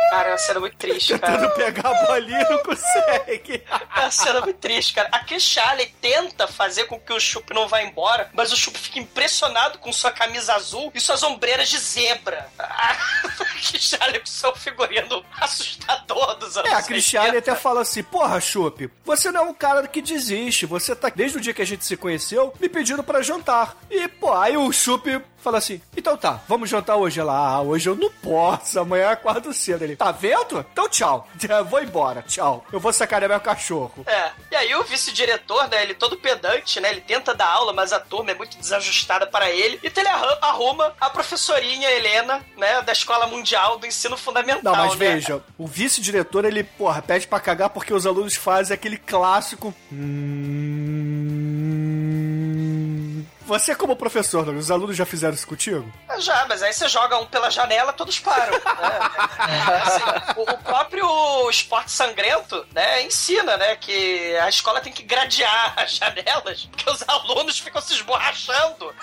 C: Cara, é uma cena muito triste, cara.
A: Tentando pegar a bolinha e não consegue.
C: É uma cena muito triste, cara. A Cristiane tenta fazer com que o Chup não vá embora, mas o Chup fica impressionado com sua camisa azul e suas ombreiras de zebra. A Cristiane com seu figurino assustador dos anos
A: É, a Cristiane
C: 80.
A: até fala assim: Porra, Chup, você não é um cara que desiste. Você tá, desde o dia que a gente se conheceu, me pedindo pra jantar. E, pô, aí o Chup fala assim: Então tá, vamos jantar hoje. Ela, ah, hoje eu não posso, amanhã eu acordo cedo. Ele, tá vendo? Então tchau. Vou embora, tchau. Eu vou sacanear meu cachorro.
C: É, e aí o vice-diretor, né, ele todo pedante, né, ele tenta dar aula, mas a turma é muito desajustada para ele, então ele arru- arruma a professorinha Helena, né, da Escola Mundial do Ensino Fundamental,
A: Não, mas
C: né?
A: veja, o vice-diretor, ele, porra, pede pra cagar porque os alunos fazem aquele clássico. Hum... Você, como professor, os alunos já fizeram isso contigo?
C: Já, mas aí você joga um pela janela, todos param. né? Assim, o, o próprio esporte sangrento, né, ensina, né, que a escola tem que gradear as janelas, porque os alunos ficam se esborrachando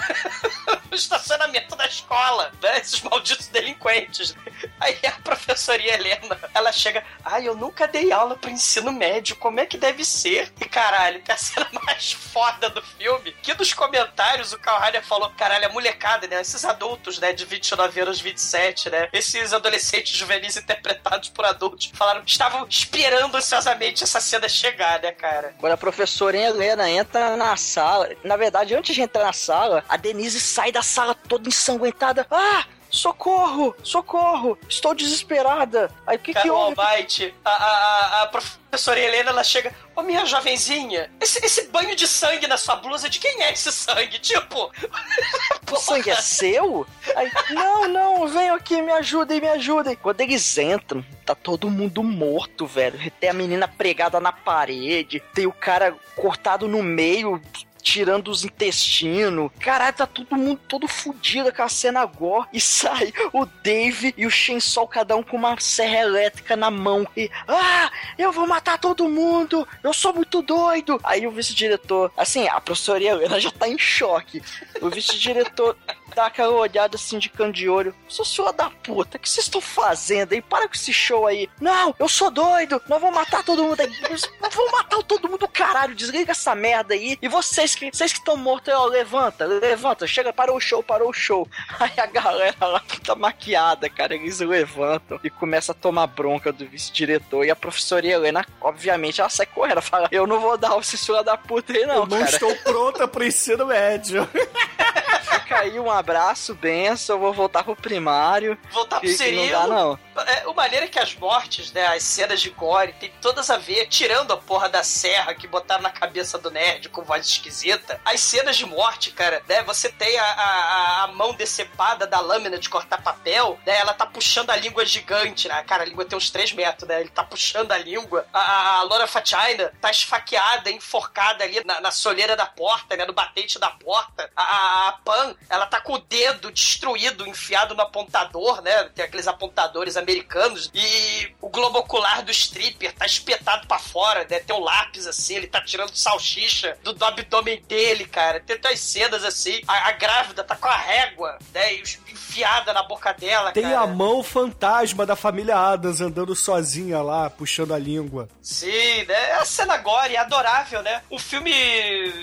C: no estacionamento da escola, né, esses malditos delinquentes. Aí a professoria Helena, ela chega, ai, eu nunca dei aula pro ensino médio, como é que deve ser? E caralho, tem a cena mais foda do filme, que nos comentários o Carl Reiner falou, caralho, a molecada, né, esses adultos, né, de 29 anos, 27, né, esses adolescentes juvenis interpretados por adultos, falaram que estavam esperando ansiosamente essa cena chegar, né, cara?
E: Quando a professora Helena entra na sala, na verdade, antes de entrar na sala, a Denise sai da sala toda ensanguentada. Ah! Socorro! Socorro! Estou desesperada! Aí o que que
C: Cara, o
E: houve?
C: Almighty, a, a, a- professora Helena, ela chega, ô minha jovenzinha, esse, esse banho de sangue na sua blusa, de quem é esse sangue? Tipo,
E: O sangue é seu? Aí, não, não, venham aqui, me ajudem, me ajudem. Quando eles entram, tá todo mundo morto, velho. Tem a menina pregada na parede, tem o cara cortado no meio, tirando os intestinos. Caralho, tá todo mundo todo fudido com a cena gore. E sai o Dave e o Chainsaw, cada um com uma serra elétrica na mão. E, ah, eu vou matar todo mundo, eu sou muito doido. Aí o vice-diretor, assim, a professora Helena já tá em choque. O vice-diretor dá aquela olhada assim de canto de olho. Sou filha da puta, o que vocês estão fazendo aí? Para com esse show aí. Não, eu sou doido, nós vamos matar todo mundo aí. Nós vamos matar todo mundo, caralho. Desliga essa merda aí. E vocês que vocês que estão mortos, ó, levanta, levanta. Chega, parou o show, parou o show. Aí a galera lá tá maquiada, cara. Eles levantam e começa a tomar bronca do vice-diretor. E a professora Helena, obviamente, ela sai correndo. Fala, eu não vou dar o filha da puta aí não,
A: Eu não
E: cara.
A: estou pronta pro ensino médio.
E: Fica aí, um abraço, benção, vou voltar pro primário.
C: Voltar pro Cirilo.
E: Não dá, não.
C: É, o maneiro é que as mortes, né, as cenas de gore, tem todas a ver, tirando a porra da serra que botaram na cabeça do nerd com voz esquisita, as cenas de morte, cara, né, você tem a, a, a mão decepada da lâmina de cortar papel, né, ela tá puxando a língua gigante, né, cara, a língua tem uns 3 metros, né, ele tá puxando a língua, a, a, Laura Fatina tá esfaqueada, enforcada ali na, na soleira da porta, né, no batente da porta, a, a Pan, ela tá com o dedo destruído, enfiado no apontador, né, tem aqueles apontadores americanos, e o globo ocular do stripper tá espetado pra fora, né? Tem um lápis assim, ele tá tirando salsicha do, do abdômen dele, cara. Tem umas cenas assim, a, a grávida tá com a régua, né? Enfiada na boca dela,
A: Tem
C: cara.
A: a mão fantasma da família Adams andando sozinha lá, puxando a língua.
C: Sim, né? É a cena gore, é adorável, né? Um filme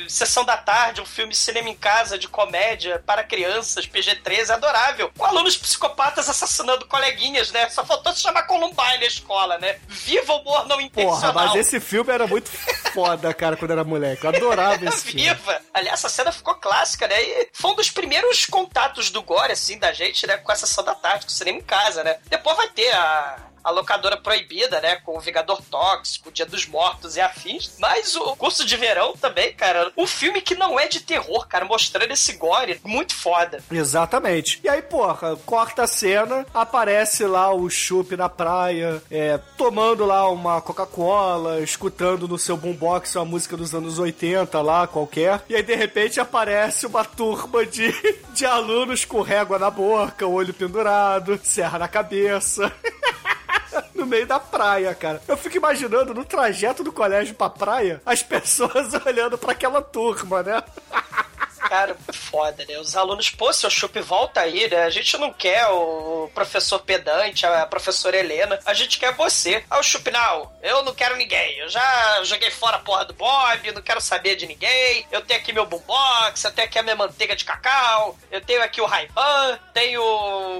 C: Sessão da Tarde, um filme cinema em casa de comédia para crianças, PG-13, é adorável. Com alunos psicopatas assassinando coleguinhas, né? Só faltou se chamar Columbine na escola, né? Viva o humor não
A: Porra,
C: intencional.
A: mas esse filme era muito foda, cara, quando era moleque. Eu adorava esse filme.
C: Viva! Aliás, essa cena ficou clássica, né? E foi um dos primeiros contatos do Gore, assim, da gente, né? Com a sessão da tarde, com o cinema em casa, né? Depois vai ter a. A locadora proibida, né? Com o Vingador Tóxico, Dia dos Mortos e afins. Mas o curso de verão também, cara. Um filme que não é de terror, cara. Mostrando esse gore. Muito foda.
A: Exatamente. E aí, porra, corta a cena, aparece lá o Chup na praia, é, tomando lá uma Coca-Cola, escutando no seu boombox uma música dos anos 80 lá, qualquer. E aí, de repente, aparece uma turma de, de alunos com régua na boca, olho pendurado, serra na cabeça. no meio da praia, cara. Eu fico imaginando no trajeto do colégio pra praia, as pessoas olhando pra aquela turma, né?
C: Cara, foda, né? Os alunos, pô, seu Chup volta aí, né? A gente não quer o professor pedante, a professora Helena, a gente quer você. Aí o Chup, não, eu não quero ninguém. Eu já joguei fora a porra do Bob, não quero saber de ninguém. Eu tenho aqui meu boombox, eu tenho aqui a minha manteiga de cacau, eu tenho aqui o Ray-Ban, tenho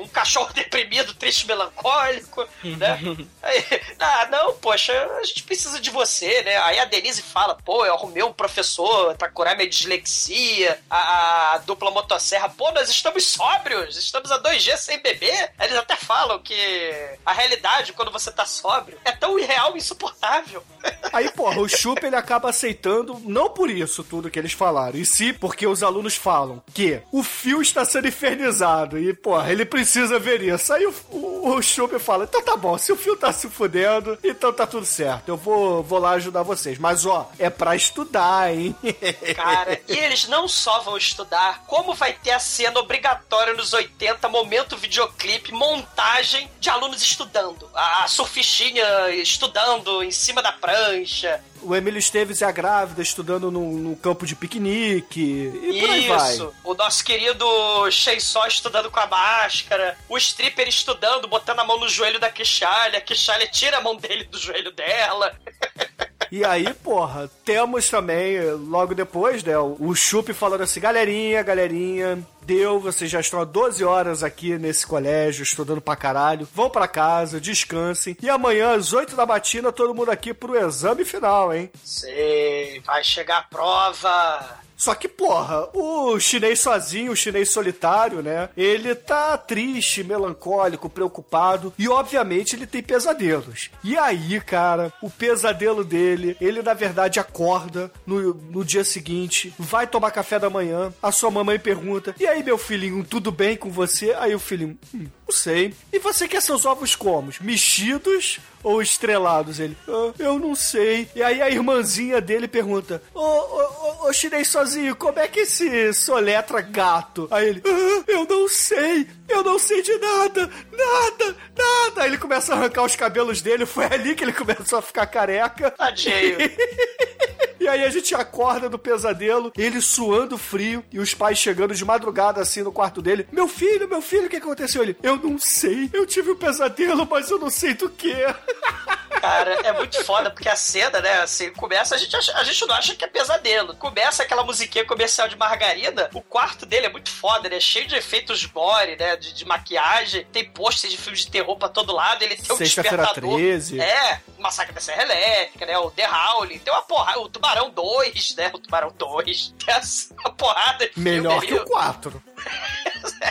C: um cachorro deprimido, triste, melancólico, né? Aí, ah, não, poxa, a gente precisa de você, né? Aí a Denise fala, pô, eu arrumei um professor pra curar minha dislexia, a, a dupla motosserra, pô, nós estamos sóbrios, estamos dois dias sem beber. Eles até falam que a realidade, quando você tá sóbrio, é tão irreal e insuportável.
A: Aí, porra, o Chup ele acaba aceitando, não por isso tudo que eles falaram, e sim porque os alunos falam que o fio está sendo infernizado e, porra, ele precisa ver isso. Aí o, o, o Chup fala: então tá bom, se o fio tá se fudendo, então tá tudo certo, eu vou, vou lá ajudar vocês. Mas ó, é pra estudar, hein?
C: Cara, e eles não só vão estudar, como vai ter a cena obrigatória nos 80, momento videoclipe, montagem de alunos estudando. A surfistinha estudando em cima da prancha.
A: O Emílio Esteves e a grávida estudando no, no campo de piquenique e por aí vai.
C: Isso. O nosso querido Só estudando com a máscara. O stripper estudando, botando a mão no joelho da Quixalha. A Quixalha tira a mão dele do joelho dela.
A: E aí, porra, temos também, logo depois, né, o Chup falando assim, galerinha, galerinha, deu, vocês já estão há 12 horas aqui nesse colégio, estudando pra caralho, vão pra casa, descansem, e amanhã, às 8 da matina, todo mundo aqui pro exame final, hein?
C: Sei, vai chegar a prova.
A: Só que, porra, o chinês sozinho, o chinês solitário, né? Ele tá triste, melancólico, preocupado e, obviamente, ele tem pesadelos. E aí, cara, o pesadelo dele, ele na verdade acorda no, no dia seguinte, vai tomar café da manhã, a sua mamãe pergunta: E aí, meu filhinho, tudo bem com você? Aí o filhinho, hum, não sei. E você quer seus ovos como? Mexidos ou estrelados? Ele, "Ah, eu não sei. E aí a irmãzinha dele pergunta: Ô, ô, ô, chinês sozinho, como é que se soletra gato? Aí ele, ah, eu não sei, eu não sei de nada, nada, nada. Aí ele começa a arrancar os cabelos dele, foi ali que ele começou a ficar careca.
C: Tadinho.
A: E aí a gente acorda do pesadelo, ele suando frio e os pais chegando de madrugada assim no quarto dele. Meu filho, meu filho, o que aconteceu? Ele, eu não sei, eu tive um pesadelo, mas eu não sei do que.
C: Cara, é muito foda, porque a cena, né, assim, começa, a gente, acha- a gente não acha que é pesadelo. Começa aquela musiquinha comercial de margarina, o quarto dele é muito foda, né, cheio de efeitos gore, né, de, de maquiagem, tem pôster de filmes de terror pra todo lado, ele tem um despertador.
A: 13.
C: É, Massacre da Serra Elétrica, né, o The Howling, tem uma porrada, o Tubarão 2, né, o Tubarão 2, tem uma porrada de filme
A: Melhor
C: ali.
A: que o 4.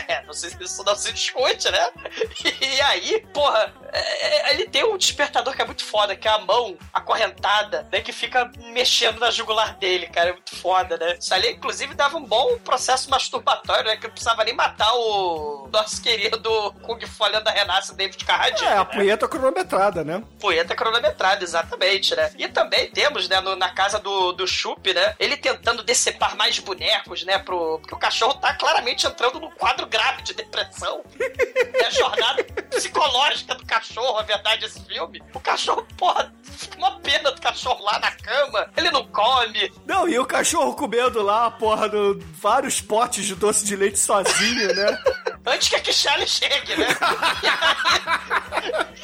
C: É, não sei se isso não se discute, né? E aí, porra, é, é, ele tem um despertador que é muito foda, que é a mão acorrentada, né? Que fica mexendo na jugular dele, cara. É muito foda, né? Isso ali, inclusive, dava um bom processo masturbatório, né? Que não precisava nem matar o nosso querido Kung Fu da Renasce, David Carradine.
A: É, a
C: né?
A: punheta cronometrada, né?
C: Punheta cronometrada, exatamente, né? E também temos, né, no- na casa do, do Chup, né? Ele tentando decepar mais bonecos, né? Pro, porque o cachorro tá claramente entrando num quadro grave de depressão. É a jornada psicológica do cachorro, a verdade, esse filme. O cachorro, porra, uma pena do cachorro lá na cama. Ele não come.
A: Não, e o cachorro comendo lá, porra, do, vários potes de doce de leite sozinho, né?
C: Antes que a Kishali chegue, né?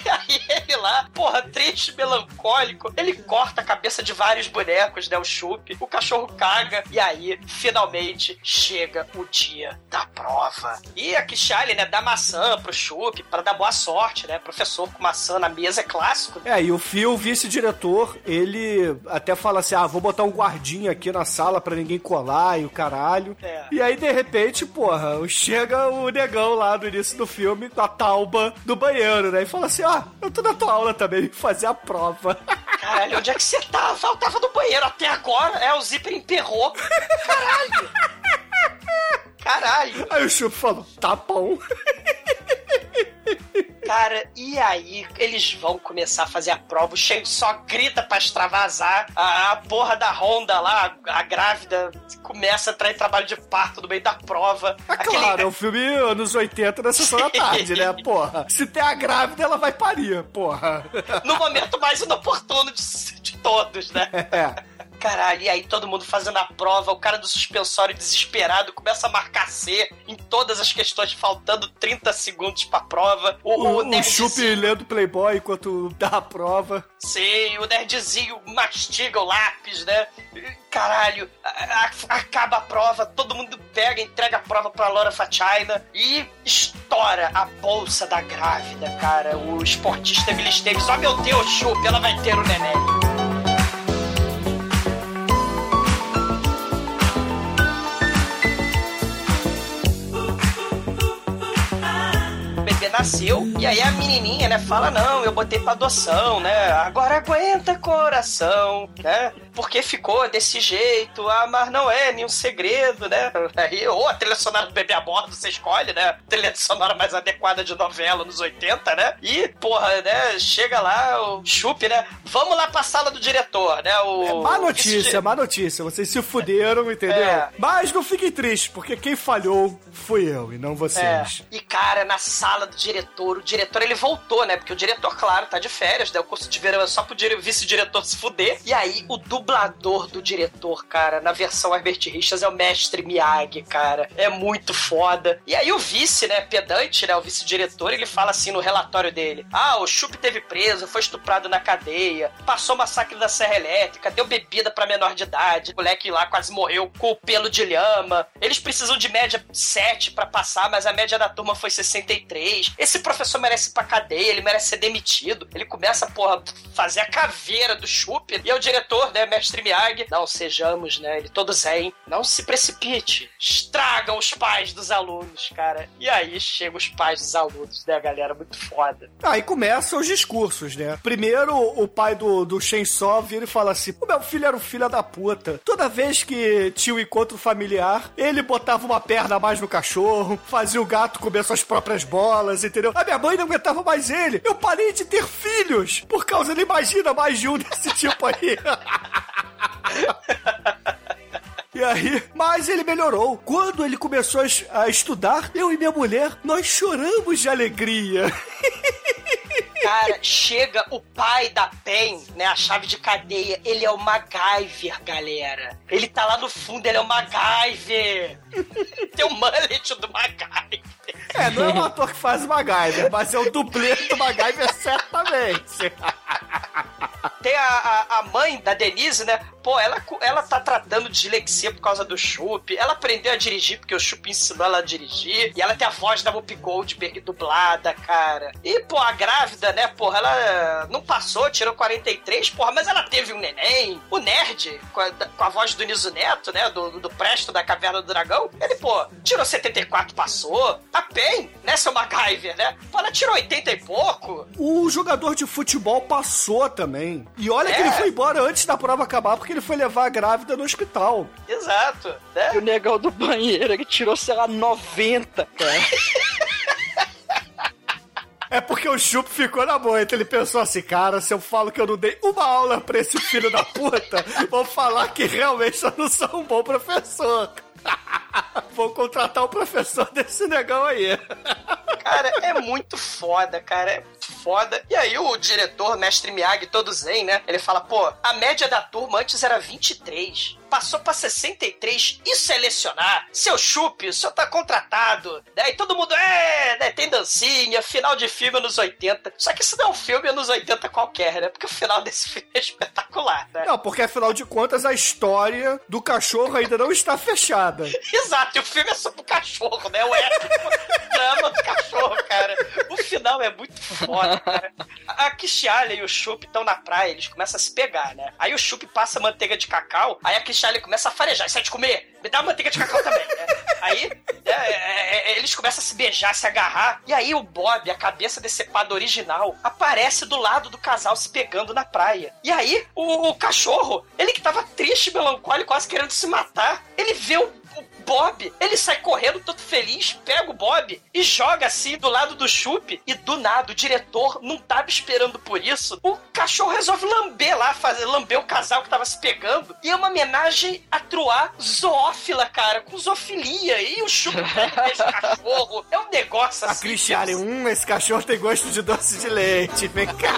C: E aí ele lá, porra, triste, melancólico, ele corta a cabeça de vários bonecos, né? O chup, o cachorro caga, e aí, finalmente, chega o dia da prova. E a Kishali, né, dá maçã pro chup pra dar boa sorte, né? Professor com maçã na mesa é clássico.
A: É, e o Phil, o vice-diretor, ele até fala assim: ah, vou botar um guardinha aqui na sala pra ninguém colar e o caralho.
C: É.
A: E aí, de repente, porra, chega o negão lá no início do filme, com a tauba do banheiro, né? E fala assim: ah, eu tô na tua aula também, fazer a prova.
C: Caralho, onde é que você tava? Eu tava no banheiro até agora. É, o zíper emperrou. Caralho. Caralho.
A: Aí o Chup falou: tá bom.
C: Cara, e aí eles vão começar a fazer a prova, o Shen só grita pra extravasar, a, a porra da Honda lá, a, a grávida, começa a trair trabalho de parto no meio da prova.
A: É claro, é um filme anos 80 na sessão da tarde, né? Porra. Se tem a grávida, ela vai parir, porra.
C: No momento mais inoportuno de, de todos, né?
A: É.
C: Caralho, e aí todo mundo fazendo a prova, o cara do suspensório desesperado começa a marcar C em todas as questões, faltando 30 segundos pra prova. O,
A: O,
C: o,
A: o
C: nerdzinho-
A: lendo Playboy enquanto dá a prova.
C: Sim, o nerdzinho mastiga o lápis, né? Caralho, a- a- acaba a prova, todo mundo pega, entrega a prova pra Laura Fatina e estoura a bolsa da grávida, cara. O esportista Emily Esteves, ó meu Deus, chupa, ela vai ter o neném. Nasceu, e aí a menininha, né, fala, não, eu botei pra adoção, né, agora aguenta coração, né, porque ficou desse jeito, ah, mas não é nenhum segredo, né, aí, ou a trilha sonora do bebê a bordo, você escolhe, né, a trilha sonora mais adequada de novela nos 80, né, e, porra, né, chega lá, o chupe, né, vamos lá pra sala do diretor, né, o...
A: Má
C: esse
A: notícia,
C: di-
A: má notícia. Vocês se fuderam, entendeu?
C: É.
A: Mas não fiquem tristes, porque quem falhou fui eu e não
C: É.
A: vocês.
C: E, cara, na sala do diretor, o diretor ele voltou, né? Porque o diretor, claro, tá de férias, né? O curso de verão é só pro dire- vice-diretor se fuder. E aí, o dublador do diretor, cara, na versão Herbert Richards é o mestre Miyagi, cara. É muito foda. E aí, o vice, né? Pedante, né? O vice-diretor, ele fala assim no relatório dele: Ah, o Chup teve preso, foi estuprado na cadeia, passou massacre da Serra Elétrica, deu bebida pra menor de idade, o moleque lá quase morreu com o pelo de lhama. Eles precisam de média 7 pra passar, mas a média da turma foi 63. Esse professor merece ir pra cadeia, ele merece ser demitido. Ele começa, porra, fazer a caveira do Chup. E é o diretor, né, mestre Miyagi. Não sejamos, né, ele todo zen. Não se precipite. Estragam os pais dos alunos, cara. E aí chegam os pais dos alunos, né, galera? Muito foda.
A: Aí começam os discursos, né? Primeiro, o pai do, do Shenso vira e fala assim: O meu filho era um filho da puta. Toda vez que tinha um encontro familiar, ele botava uma perna a mais no cachorro, fazia o gato comer suas próprias bolas, entendeu? A minha mãe não aguentava mais ele. Eu parei de ter filhos por causa, ele imagina, mais de um desse tipo aí. aí, mas ele melhorou. Quando ele começou a estudar, eu e minha mulher, nós choramos de alegria.
C: Cara, chega o pai da Pen, né? A chave de cadeia. Ele é o MacGyver, galera. Ele tá lá no fundo, ele é o MacGyver. Tem o mullet do MacGyver.
A: É, não é um ator que faz o MacGyver, mas é o dublê do MacGyver certamente.
C: Tem a, a, a mãe da Denise, né? Pô, ela, ela tá tratando de dislexia por causa do Chup. Ela aprendeu a dirigir porque o Chup ensinou ela a dirigir. E ela tem a voz da Whoopi Goldberg dublada, cara. E, pô, a grávida, né? Porra, ela não passou, tirou 43, porra, mas ela teve um neném. O nerd, com a, com a voz do Niso Neto, né? Do, do Presto da Caverna do Dragão. Ele, pô, tirou 74, passou. A Pen, né, seu MacGyver, né? Pô, ela tirou 80 e pouco.
A: O jogador de futebol passou também. E olha que
C: É.
A: ele foi embora antes da prova acabar, porque ele foi levar a grávida no hospital.
C: Exato, né?
E: E o negão do banheiro, ele tirou, sei lá, 90, cara.
A: É porque o Chup ficou na boa, então ele pensou assim, cara, se eu falo que eu não dei uma aula pra esse filho da puta, vou falar que realmente eu não sou um bom professor. Vou contratar o professor desse negão aí.
C: Cara, é muito foda, cara. É foda. E aí o diretor, mestre Miyagi, todo zen, né? Ele fala, pô, a média da turma antes era 23. Passou pra 63 e selecionar. Seu chupe, o senhor tá contratado. Né? E todo mundo, é, né? Tem dancinha, final de filme anos 80. Só que isso não é um filme anos 80 qualquer, né? Porque o final desse filme é espetacular, né?
A: Não, porque afinal de contas a história do cachorro ainda não está fechada.
C: Exato, e o filme é sobre o cachorro, né? O épico drama do cachorro, cara. O final é muito foda, cara. A Kishialia e o Chup estão na praia, eles começam a se pegar, né? Aí o Chup passa manteiga de cacau, aí a Kishialia começa a farejar. Isso é de comer? Me dá manteiga de cacau também, né? Aí é, é, é, eles começam a se beijar, se agarrar. E aí o Bob, a cabeça decepada original, aparece do lado do casal se pegando na praia. E aí o, o cachorro, ele que tava triste, melancólico, quase querendo se matar, ele vê o o Bob, ele sai correndo todo feliz, pega o Bob e joga assim do lado do chupe. E do nada, o diretor não tava esperando por isso. O cachorro resolve lamber lá, fazer, lamber o casal que tava se pegando. E é uma homenagem a Truá zoófila, cara, com zoofilia. E o chupe pega esse cachorro. É um negócio
A: A
C: assim.
A: Cristiane, hum, esse cachorro tem gosto de doce de leite. Vem cá.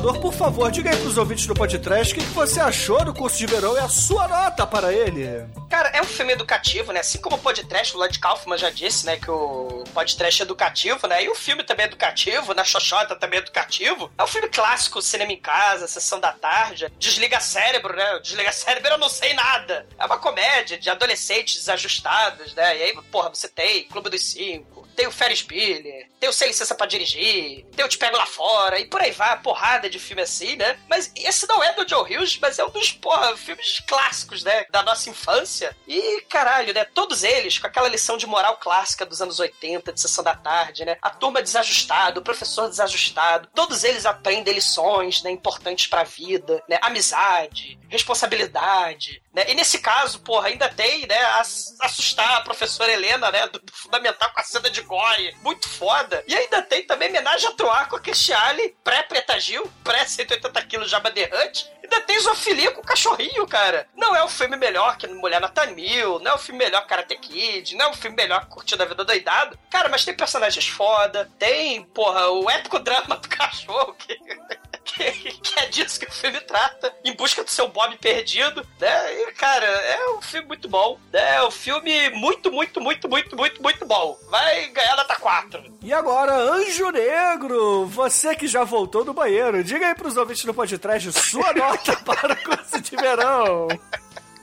A: Por favor, diga aí pros ouvintes do podcast o que que você achou do curso de verão e a sua nota para ele.
C: Cara, é um filme educativo, né? Assim como o podcast, o Lloyd Kaufman já disse, né? Que o podcast é educativo, né? E o filme também é educativo, na Xoxota também é educativo. É um filme clássico, cinema em casa, sessão da tarde. Desliga cérebro, né? Desliga cérebro, eu não sei nada. É uma comédia de adolescentes desajustados, né? E aí, porra, você tem Clube dos Cinco, tem o Ferris Bueller, tem o Sem Licença pra Dirigir, tem o Te Pego Lá Fora, e por aí vai, porrada de filme assim, né? Mas esse não é do Joe Hughes, mas é um dos, porra, filmes clássicos, né? Da nossa infância. E, caralho, né? Todos eles com aquela lição de moral clássica dos anos 80, de Sessão da Tarde, né? A turma desajustada, o professor desajustado. Todos eles aprendem lições, né? Importantes pra vida, né? Amizade, responsabilidade, né? E nesse caso, porra, ainda tem, né? ass- Assustar a professora Helena, né? Do, do Fundamental com a cena de gore. Muito foda. E ainda tem também homenagem a Troar com a Cristiane, pré-Preta Gil, pré-180 quilos Jabba the Hutt. Ainda tem zoofilia com o cachorrinho, cara. Não é um filme melhor que Mulher Nota Mil, não é um filme melhor que Karate Kid, não é um filme melhor que Curtindo a Vida Doidado. Cara, mas tem personagens foda, tem, porra, o épico drama do cachorro que... Que, que é disso que o filme trata, em busca do seu Bob perdido, né? E, cara, é um filme muito bom, né? É um filme muito, muito, muito, muito, muito, muito bom. Vai ganhar nota 4.
A: E agora, Anjo Negro, você que já voltou do banheiro, diga aí pros ouvintes do podcast sua nota para o curso de verão.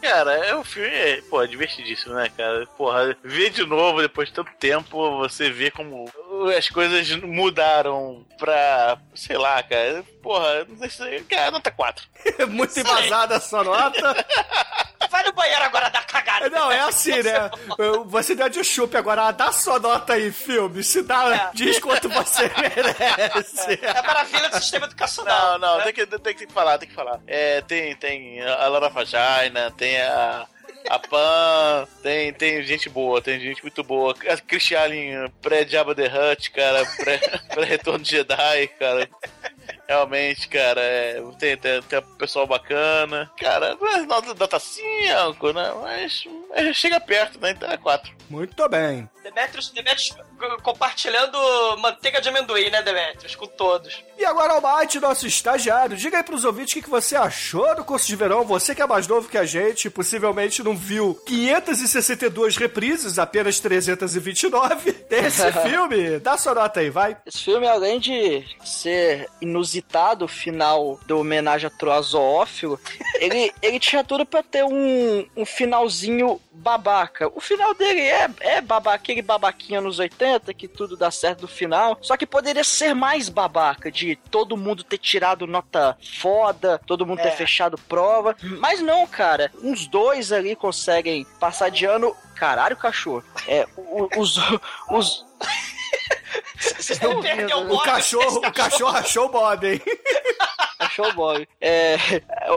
D: Cara, é um filme, pô, divertidíssimo, né, cara? Porra, ver de novo depois de tanto tempo, você vê como as coisas mudaram pra, sei lá, cara. Porra, não sei se. Cara, nota 4.
A: Muito embasada a sua nota.
C: Vai no banheiro agora dar cagada
A: Não, é assim, né? Você deu de chup agora, dá sua nota aí, filme. Se dá, diz quanto você merece.
C: É a maravilha do sistema educacional.
D: Não, não,
C: né?
D: tem, que, tem que falar, tem que falar. É, tem, tem a Laura Fagina, tem a. A Pan, tem, tem gente boa, tem gente muito boa. A Chris Allen, pré-Jabba the Hutt, cara, pré- pré-retorno de Jedi, cara. Realmente, cara, é, tem, tem, tem um pessoal bacana. Cara, não é nota data 5, né? Mas é, chega perto, né? Então é 4.
A: Muito bem.
C: Demetrius, Demetrius compartilhando manteiga de amendoim, né, Demetrius? Com todos.
A: E agora, Almighty, nosso estagiário, diga aí pros ouvintes o que, que você achou do curso de verão. Você que é mais novo que a gente, possivelmente não viu 562 reprises, apenas 329 desse filme. Dá sua nota aí, vai.
E: Esse filme, além de ser inusitado, o final da homenagem a Troa Zoófilo, ele, ele tinha tudo pra ter um, um finalzinho babaca. O final dele é, é babaca, aquele babaquinha nos 80, que tudo dá certo no final. Só que poderia ser mais babaca, de todo mundo ter tirado nota foda, todo mundo ter
C: É.
E: fechado prova. Mas não, cara. Uns dois ali conseguem passar de ano. Caralho, cachorro. É, os. os
C: Vocês não perdeu o
A: O
C: Bob,
A: cachorro, o cachorro achou o Bob, hein?
E: Achou Bob. É,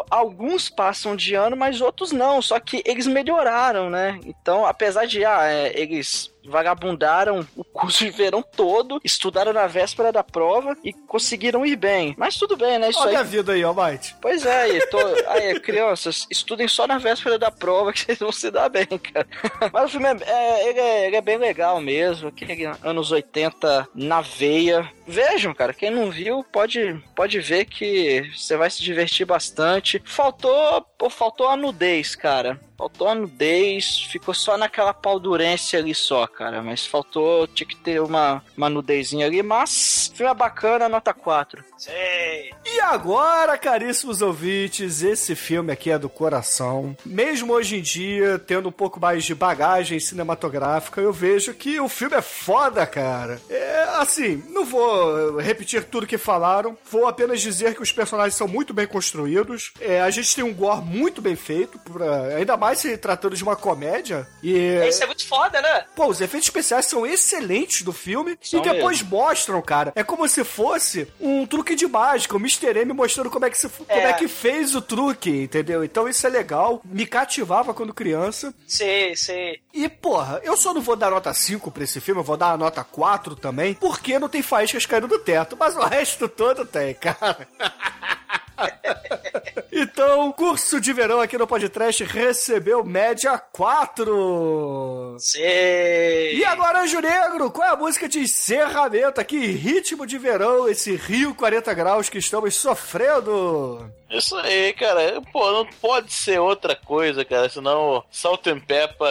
E: alguns passam de ano, mas outros não. Só que eles melhoraram, né? Então, apesar de ah, é, eles vagabundaram o curso de verão todo, estudaram na véspera da prova e conseguiram ir bem. Mas tudo bem, né? Isso
A: Olha
E: aí.
A: a vida aí, Almighty.
E: Pois é, tô... aí, crianças, estudem só na véspera da prova que vocês vão se dar bem, cara. Mas o filme é, é- ele, é, ele é bem legal mesmo, aquele anos 80 na veia. Vejam, cara, quem não viu pode, pode ver que você vai se divertir bastante. Faltou, pô, faltou a nudez, cara. Faltou a nudez, ficou só naquela paldurência ali só, cara. Mas faltou, tinha que ter uma, uma nudezinha ali. Mas, filme é bacana, nota 4.
C: Sei.
A: E agora, caríssimos ouvintes, esse filme aqui é do coração. Mesmo hoje em dia, tendo um pouco mais de bagagem cinematográfica, eu vejo que o filme é foda, cara. É assim, não vou repetir tudo que falaram, vou apenas dizer que os personagens são muito bem construídos. É, a gente tem um gore muito bem feito, pra- ainda mais se tratando de uma comédia. E
C: Isso é muito foda, né?
A: Pô, os efeitos especiais são excelentes do filme
E: São
A: e depois mostram, cara. É como se fosse um truque de mágica, o Mr. M mostrando como é que se, como é que fez o truque, entendeu? Então isso é legal. Me cativava quando criança.
C: Sei, sei.
A: E, porra, eu só não vou dar nota 5 pra esse filme, eu vou dar a nota 4 também, porque não tem faíscas caindo do teto, mas o resto todo tem, cara. Então, curso de verão aqui no Podcast recebeu média 4.
C: Sei.
A: E agora, Anjo Negro, qual é a música de encerramento aqui? Ritmo de verão, esse Rio 40 graus que estamos sofrendo.
D: Isso aí, cara. Pô, não pode ser outra coisa, cara. Senão Salt and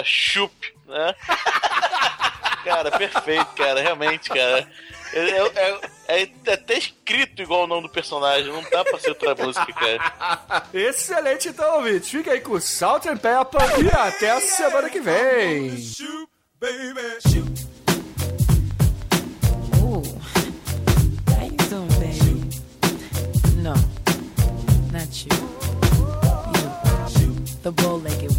D: chup, né? cara, perfeito, cara. Realmente, cara. É, é- é- é até escrito igual o nome do personagem. Não dá pra ser outra música, cara.
A: Excelente, então, ouvinte. Fica aí com Salt and Pepper e até a semana que vem.
I: How you doing, baby? No, not you. You, the bow-legged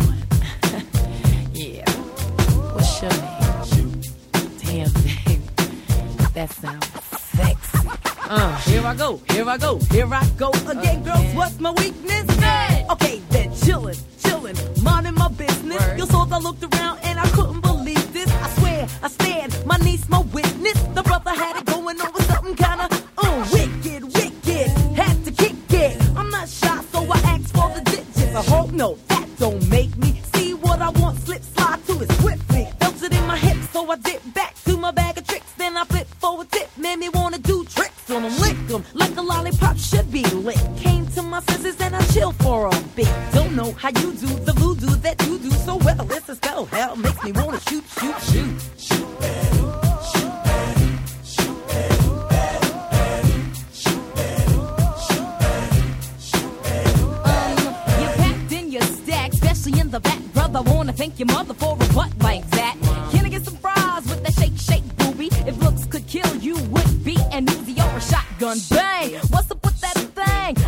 I: that sounds sexy. Uh, here I go, here I go, here I go again, girls. What's my weakness? Okay, then chillin', chillin', minding my business. You saw I looked around and I couldn't believe this. I swear, I stand, my niece, my witness. The brother had it going on with something kinda, uh, wicked, wicked. Had to kick it. I'm not shy, so I asked for the digits. I hope no, that don't make me see what I want. Slip slide to it swiftly. Felt it in my hips, so I dip back be lit. Came to my senses and I chill for a bit. Don't know how you do the voodoo that you do so well. It's a spell, hell makes me wanna shoot, shoot, shoot. Shoot in the back, brother. Wanna thank your mother for a butt like that. Can I get some fries with that shake, shake, booby? If looks could kill you, would be an Uzi or a shotgun. Bang!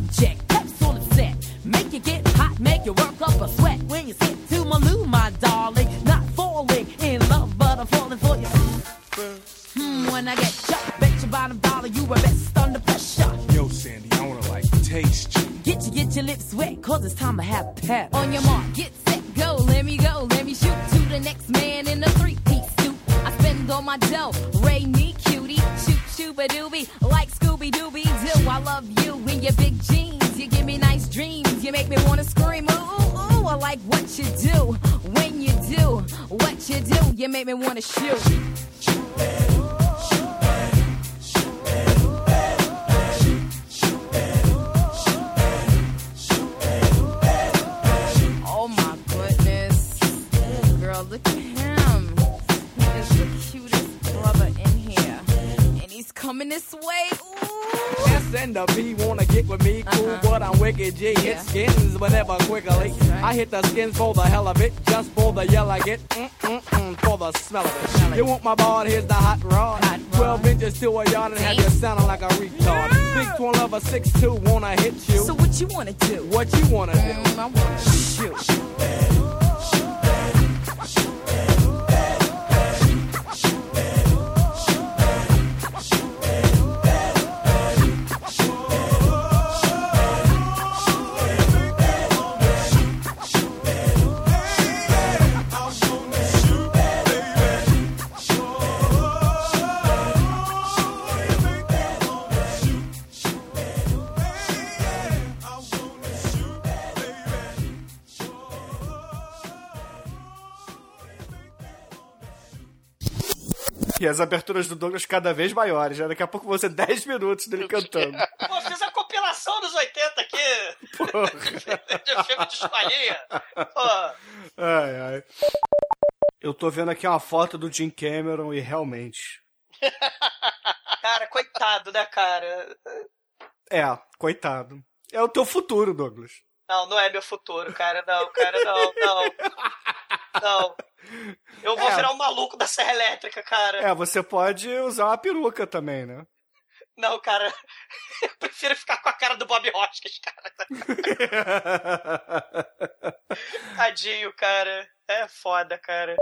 I: Subject. That's all it said. Make you get hot, make you work up a sweat. When you sit to my loo, my darling. Not falling in love, but I'm falling for you. Hmm, when I get shot, bet your bottom dollar you were best under pressure.
J: Yo, Sandy, I wanna like taste you.
I: Get you, get your lips wet, cause it's time to have pep. On your mark,
K: hit the skins for the hell of it, just for the yell I get, mm mm mm, for the smell of it. You want my ball? Here's the hot rod. Twelve inches to a yard and have you sounding like a retard. Big twin lover, six two, wanna hit you.
I: So what you wanna do?
K: What you wanna do?
I: I wanna shoot.
A: As aberturas do Douglas cada vez maiores, né? Daqui a pouco vão ser 10 minutos dele cantando.
C: Pô, fiz a compilação dos 80 aqui. de filme de escolinha. Pô.
A: Ai, ai. Eu tô vendo aqui uma foto do Jim Cameron e realmente.
C: Cara, coitado, né, cara?
A: É, coitado. É o teu futuro, Douglas.
C: Não, não é meu futuro, cara. Não, cara, não, não. Não. Eu vou
A: É.
C: virar um maluco da serra elétrica, cara.
A: É, você pode usar uma peruca também, né?
C: Não, cara. Eu prefiro ficar com a cara do Bob Hoskins, cara. Tadinho, cara. É foda, cara.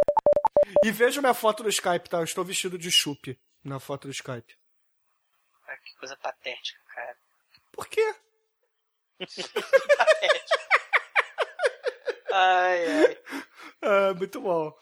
A: E veja minha foto no Skype, tá? Eu estou vestido de chupe na foto do Skype.
C: Ah, Que coisa patética, cara.
A: Por quê?
C: patético. Ai, ai.
A: Ah, muito bom.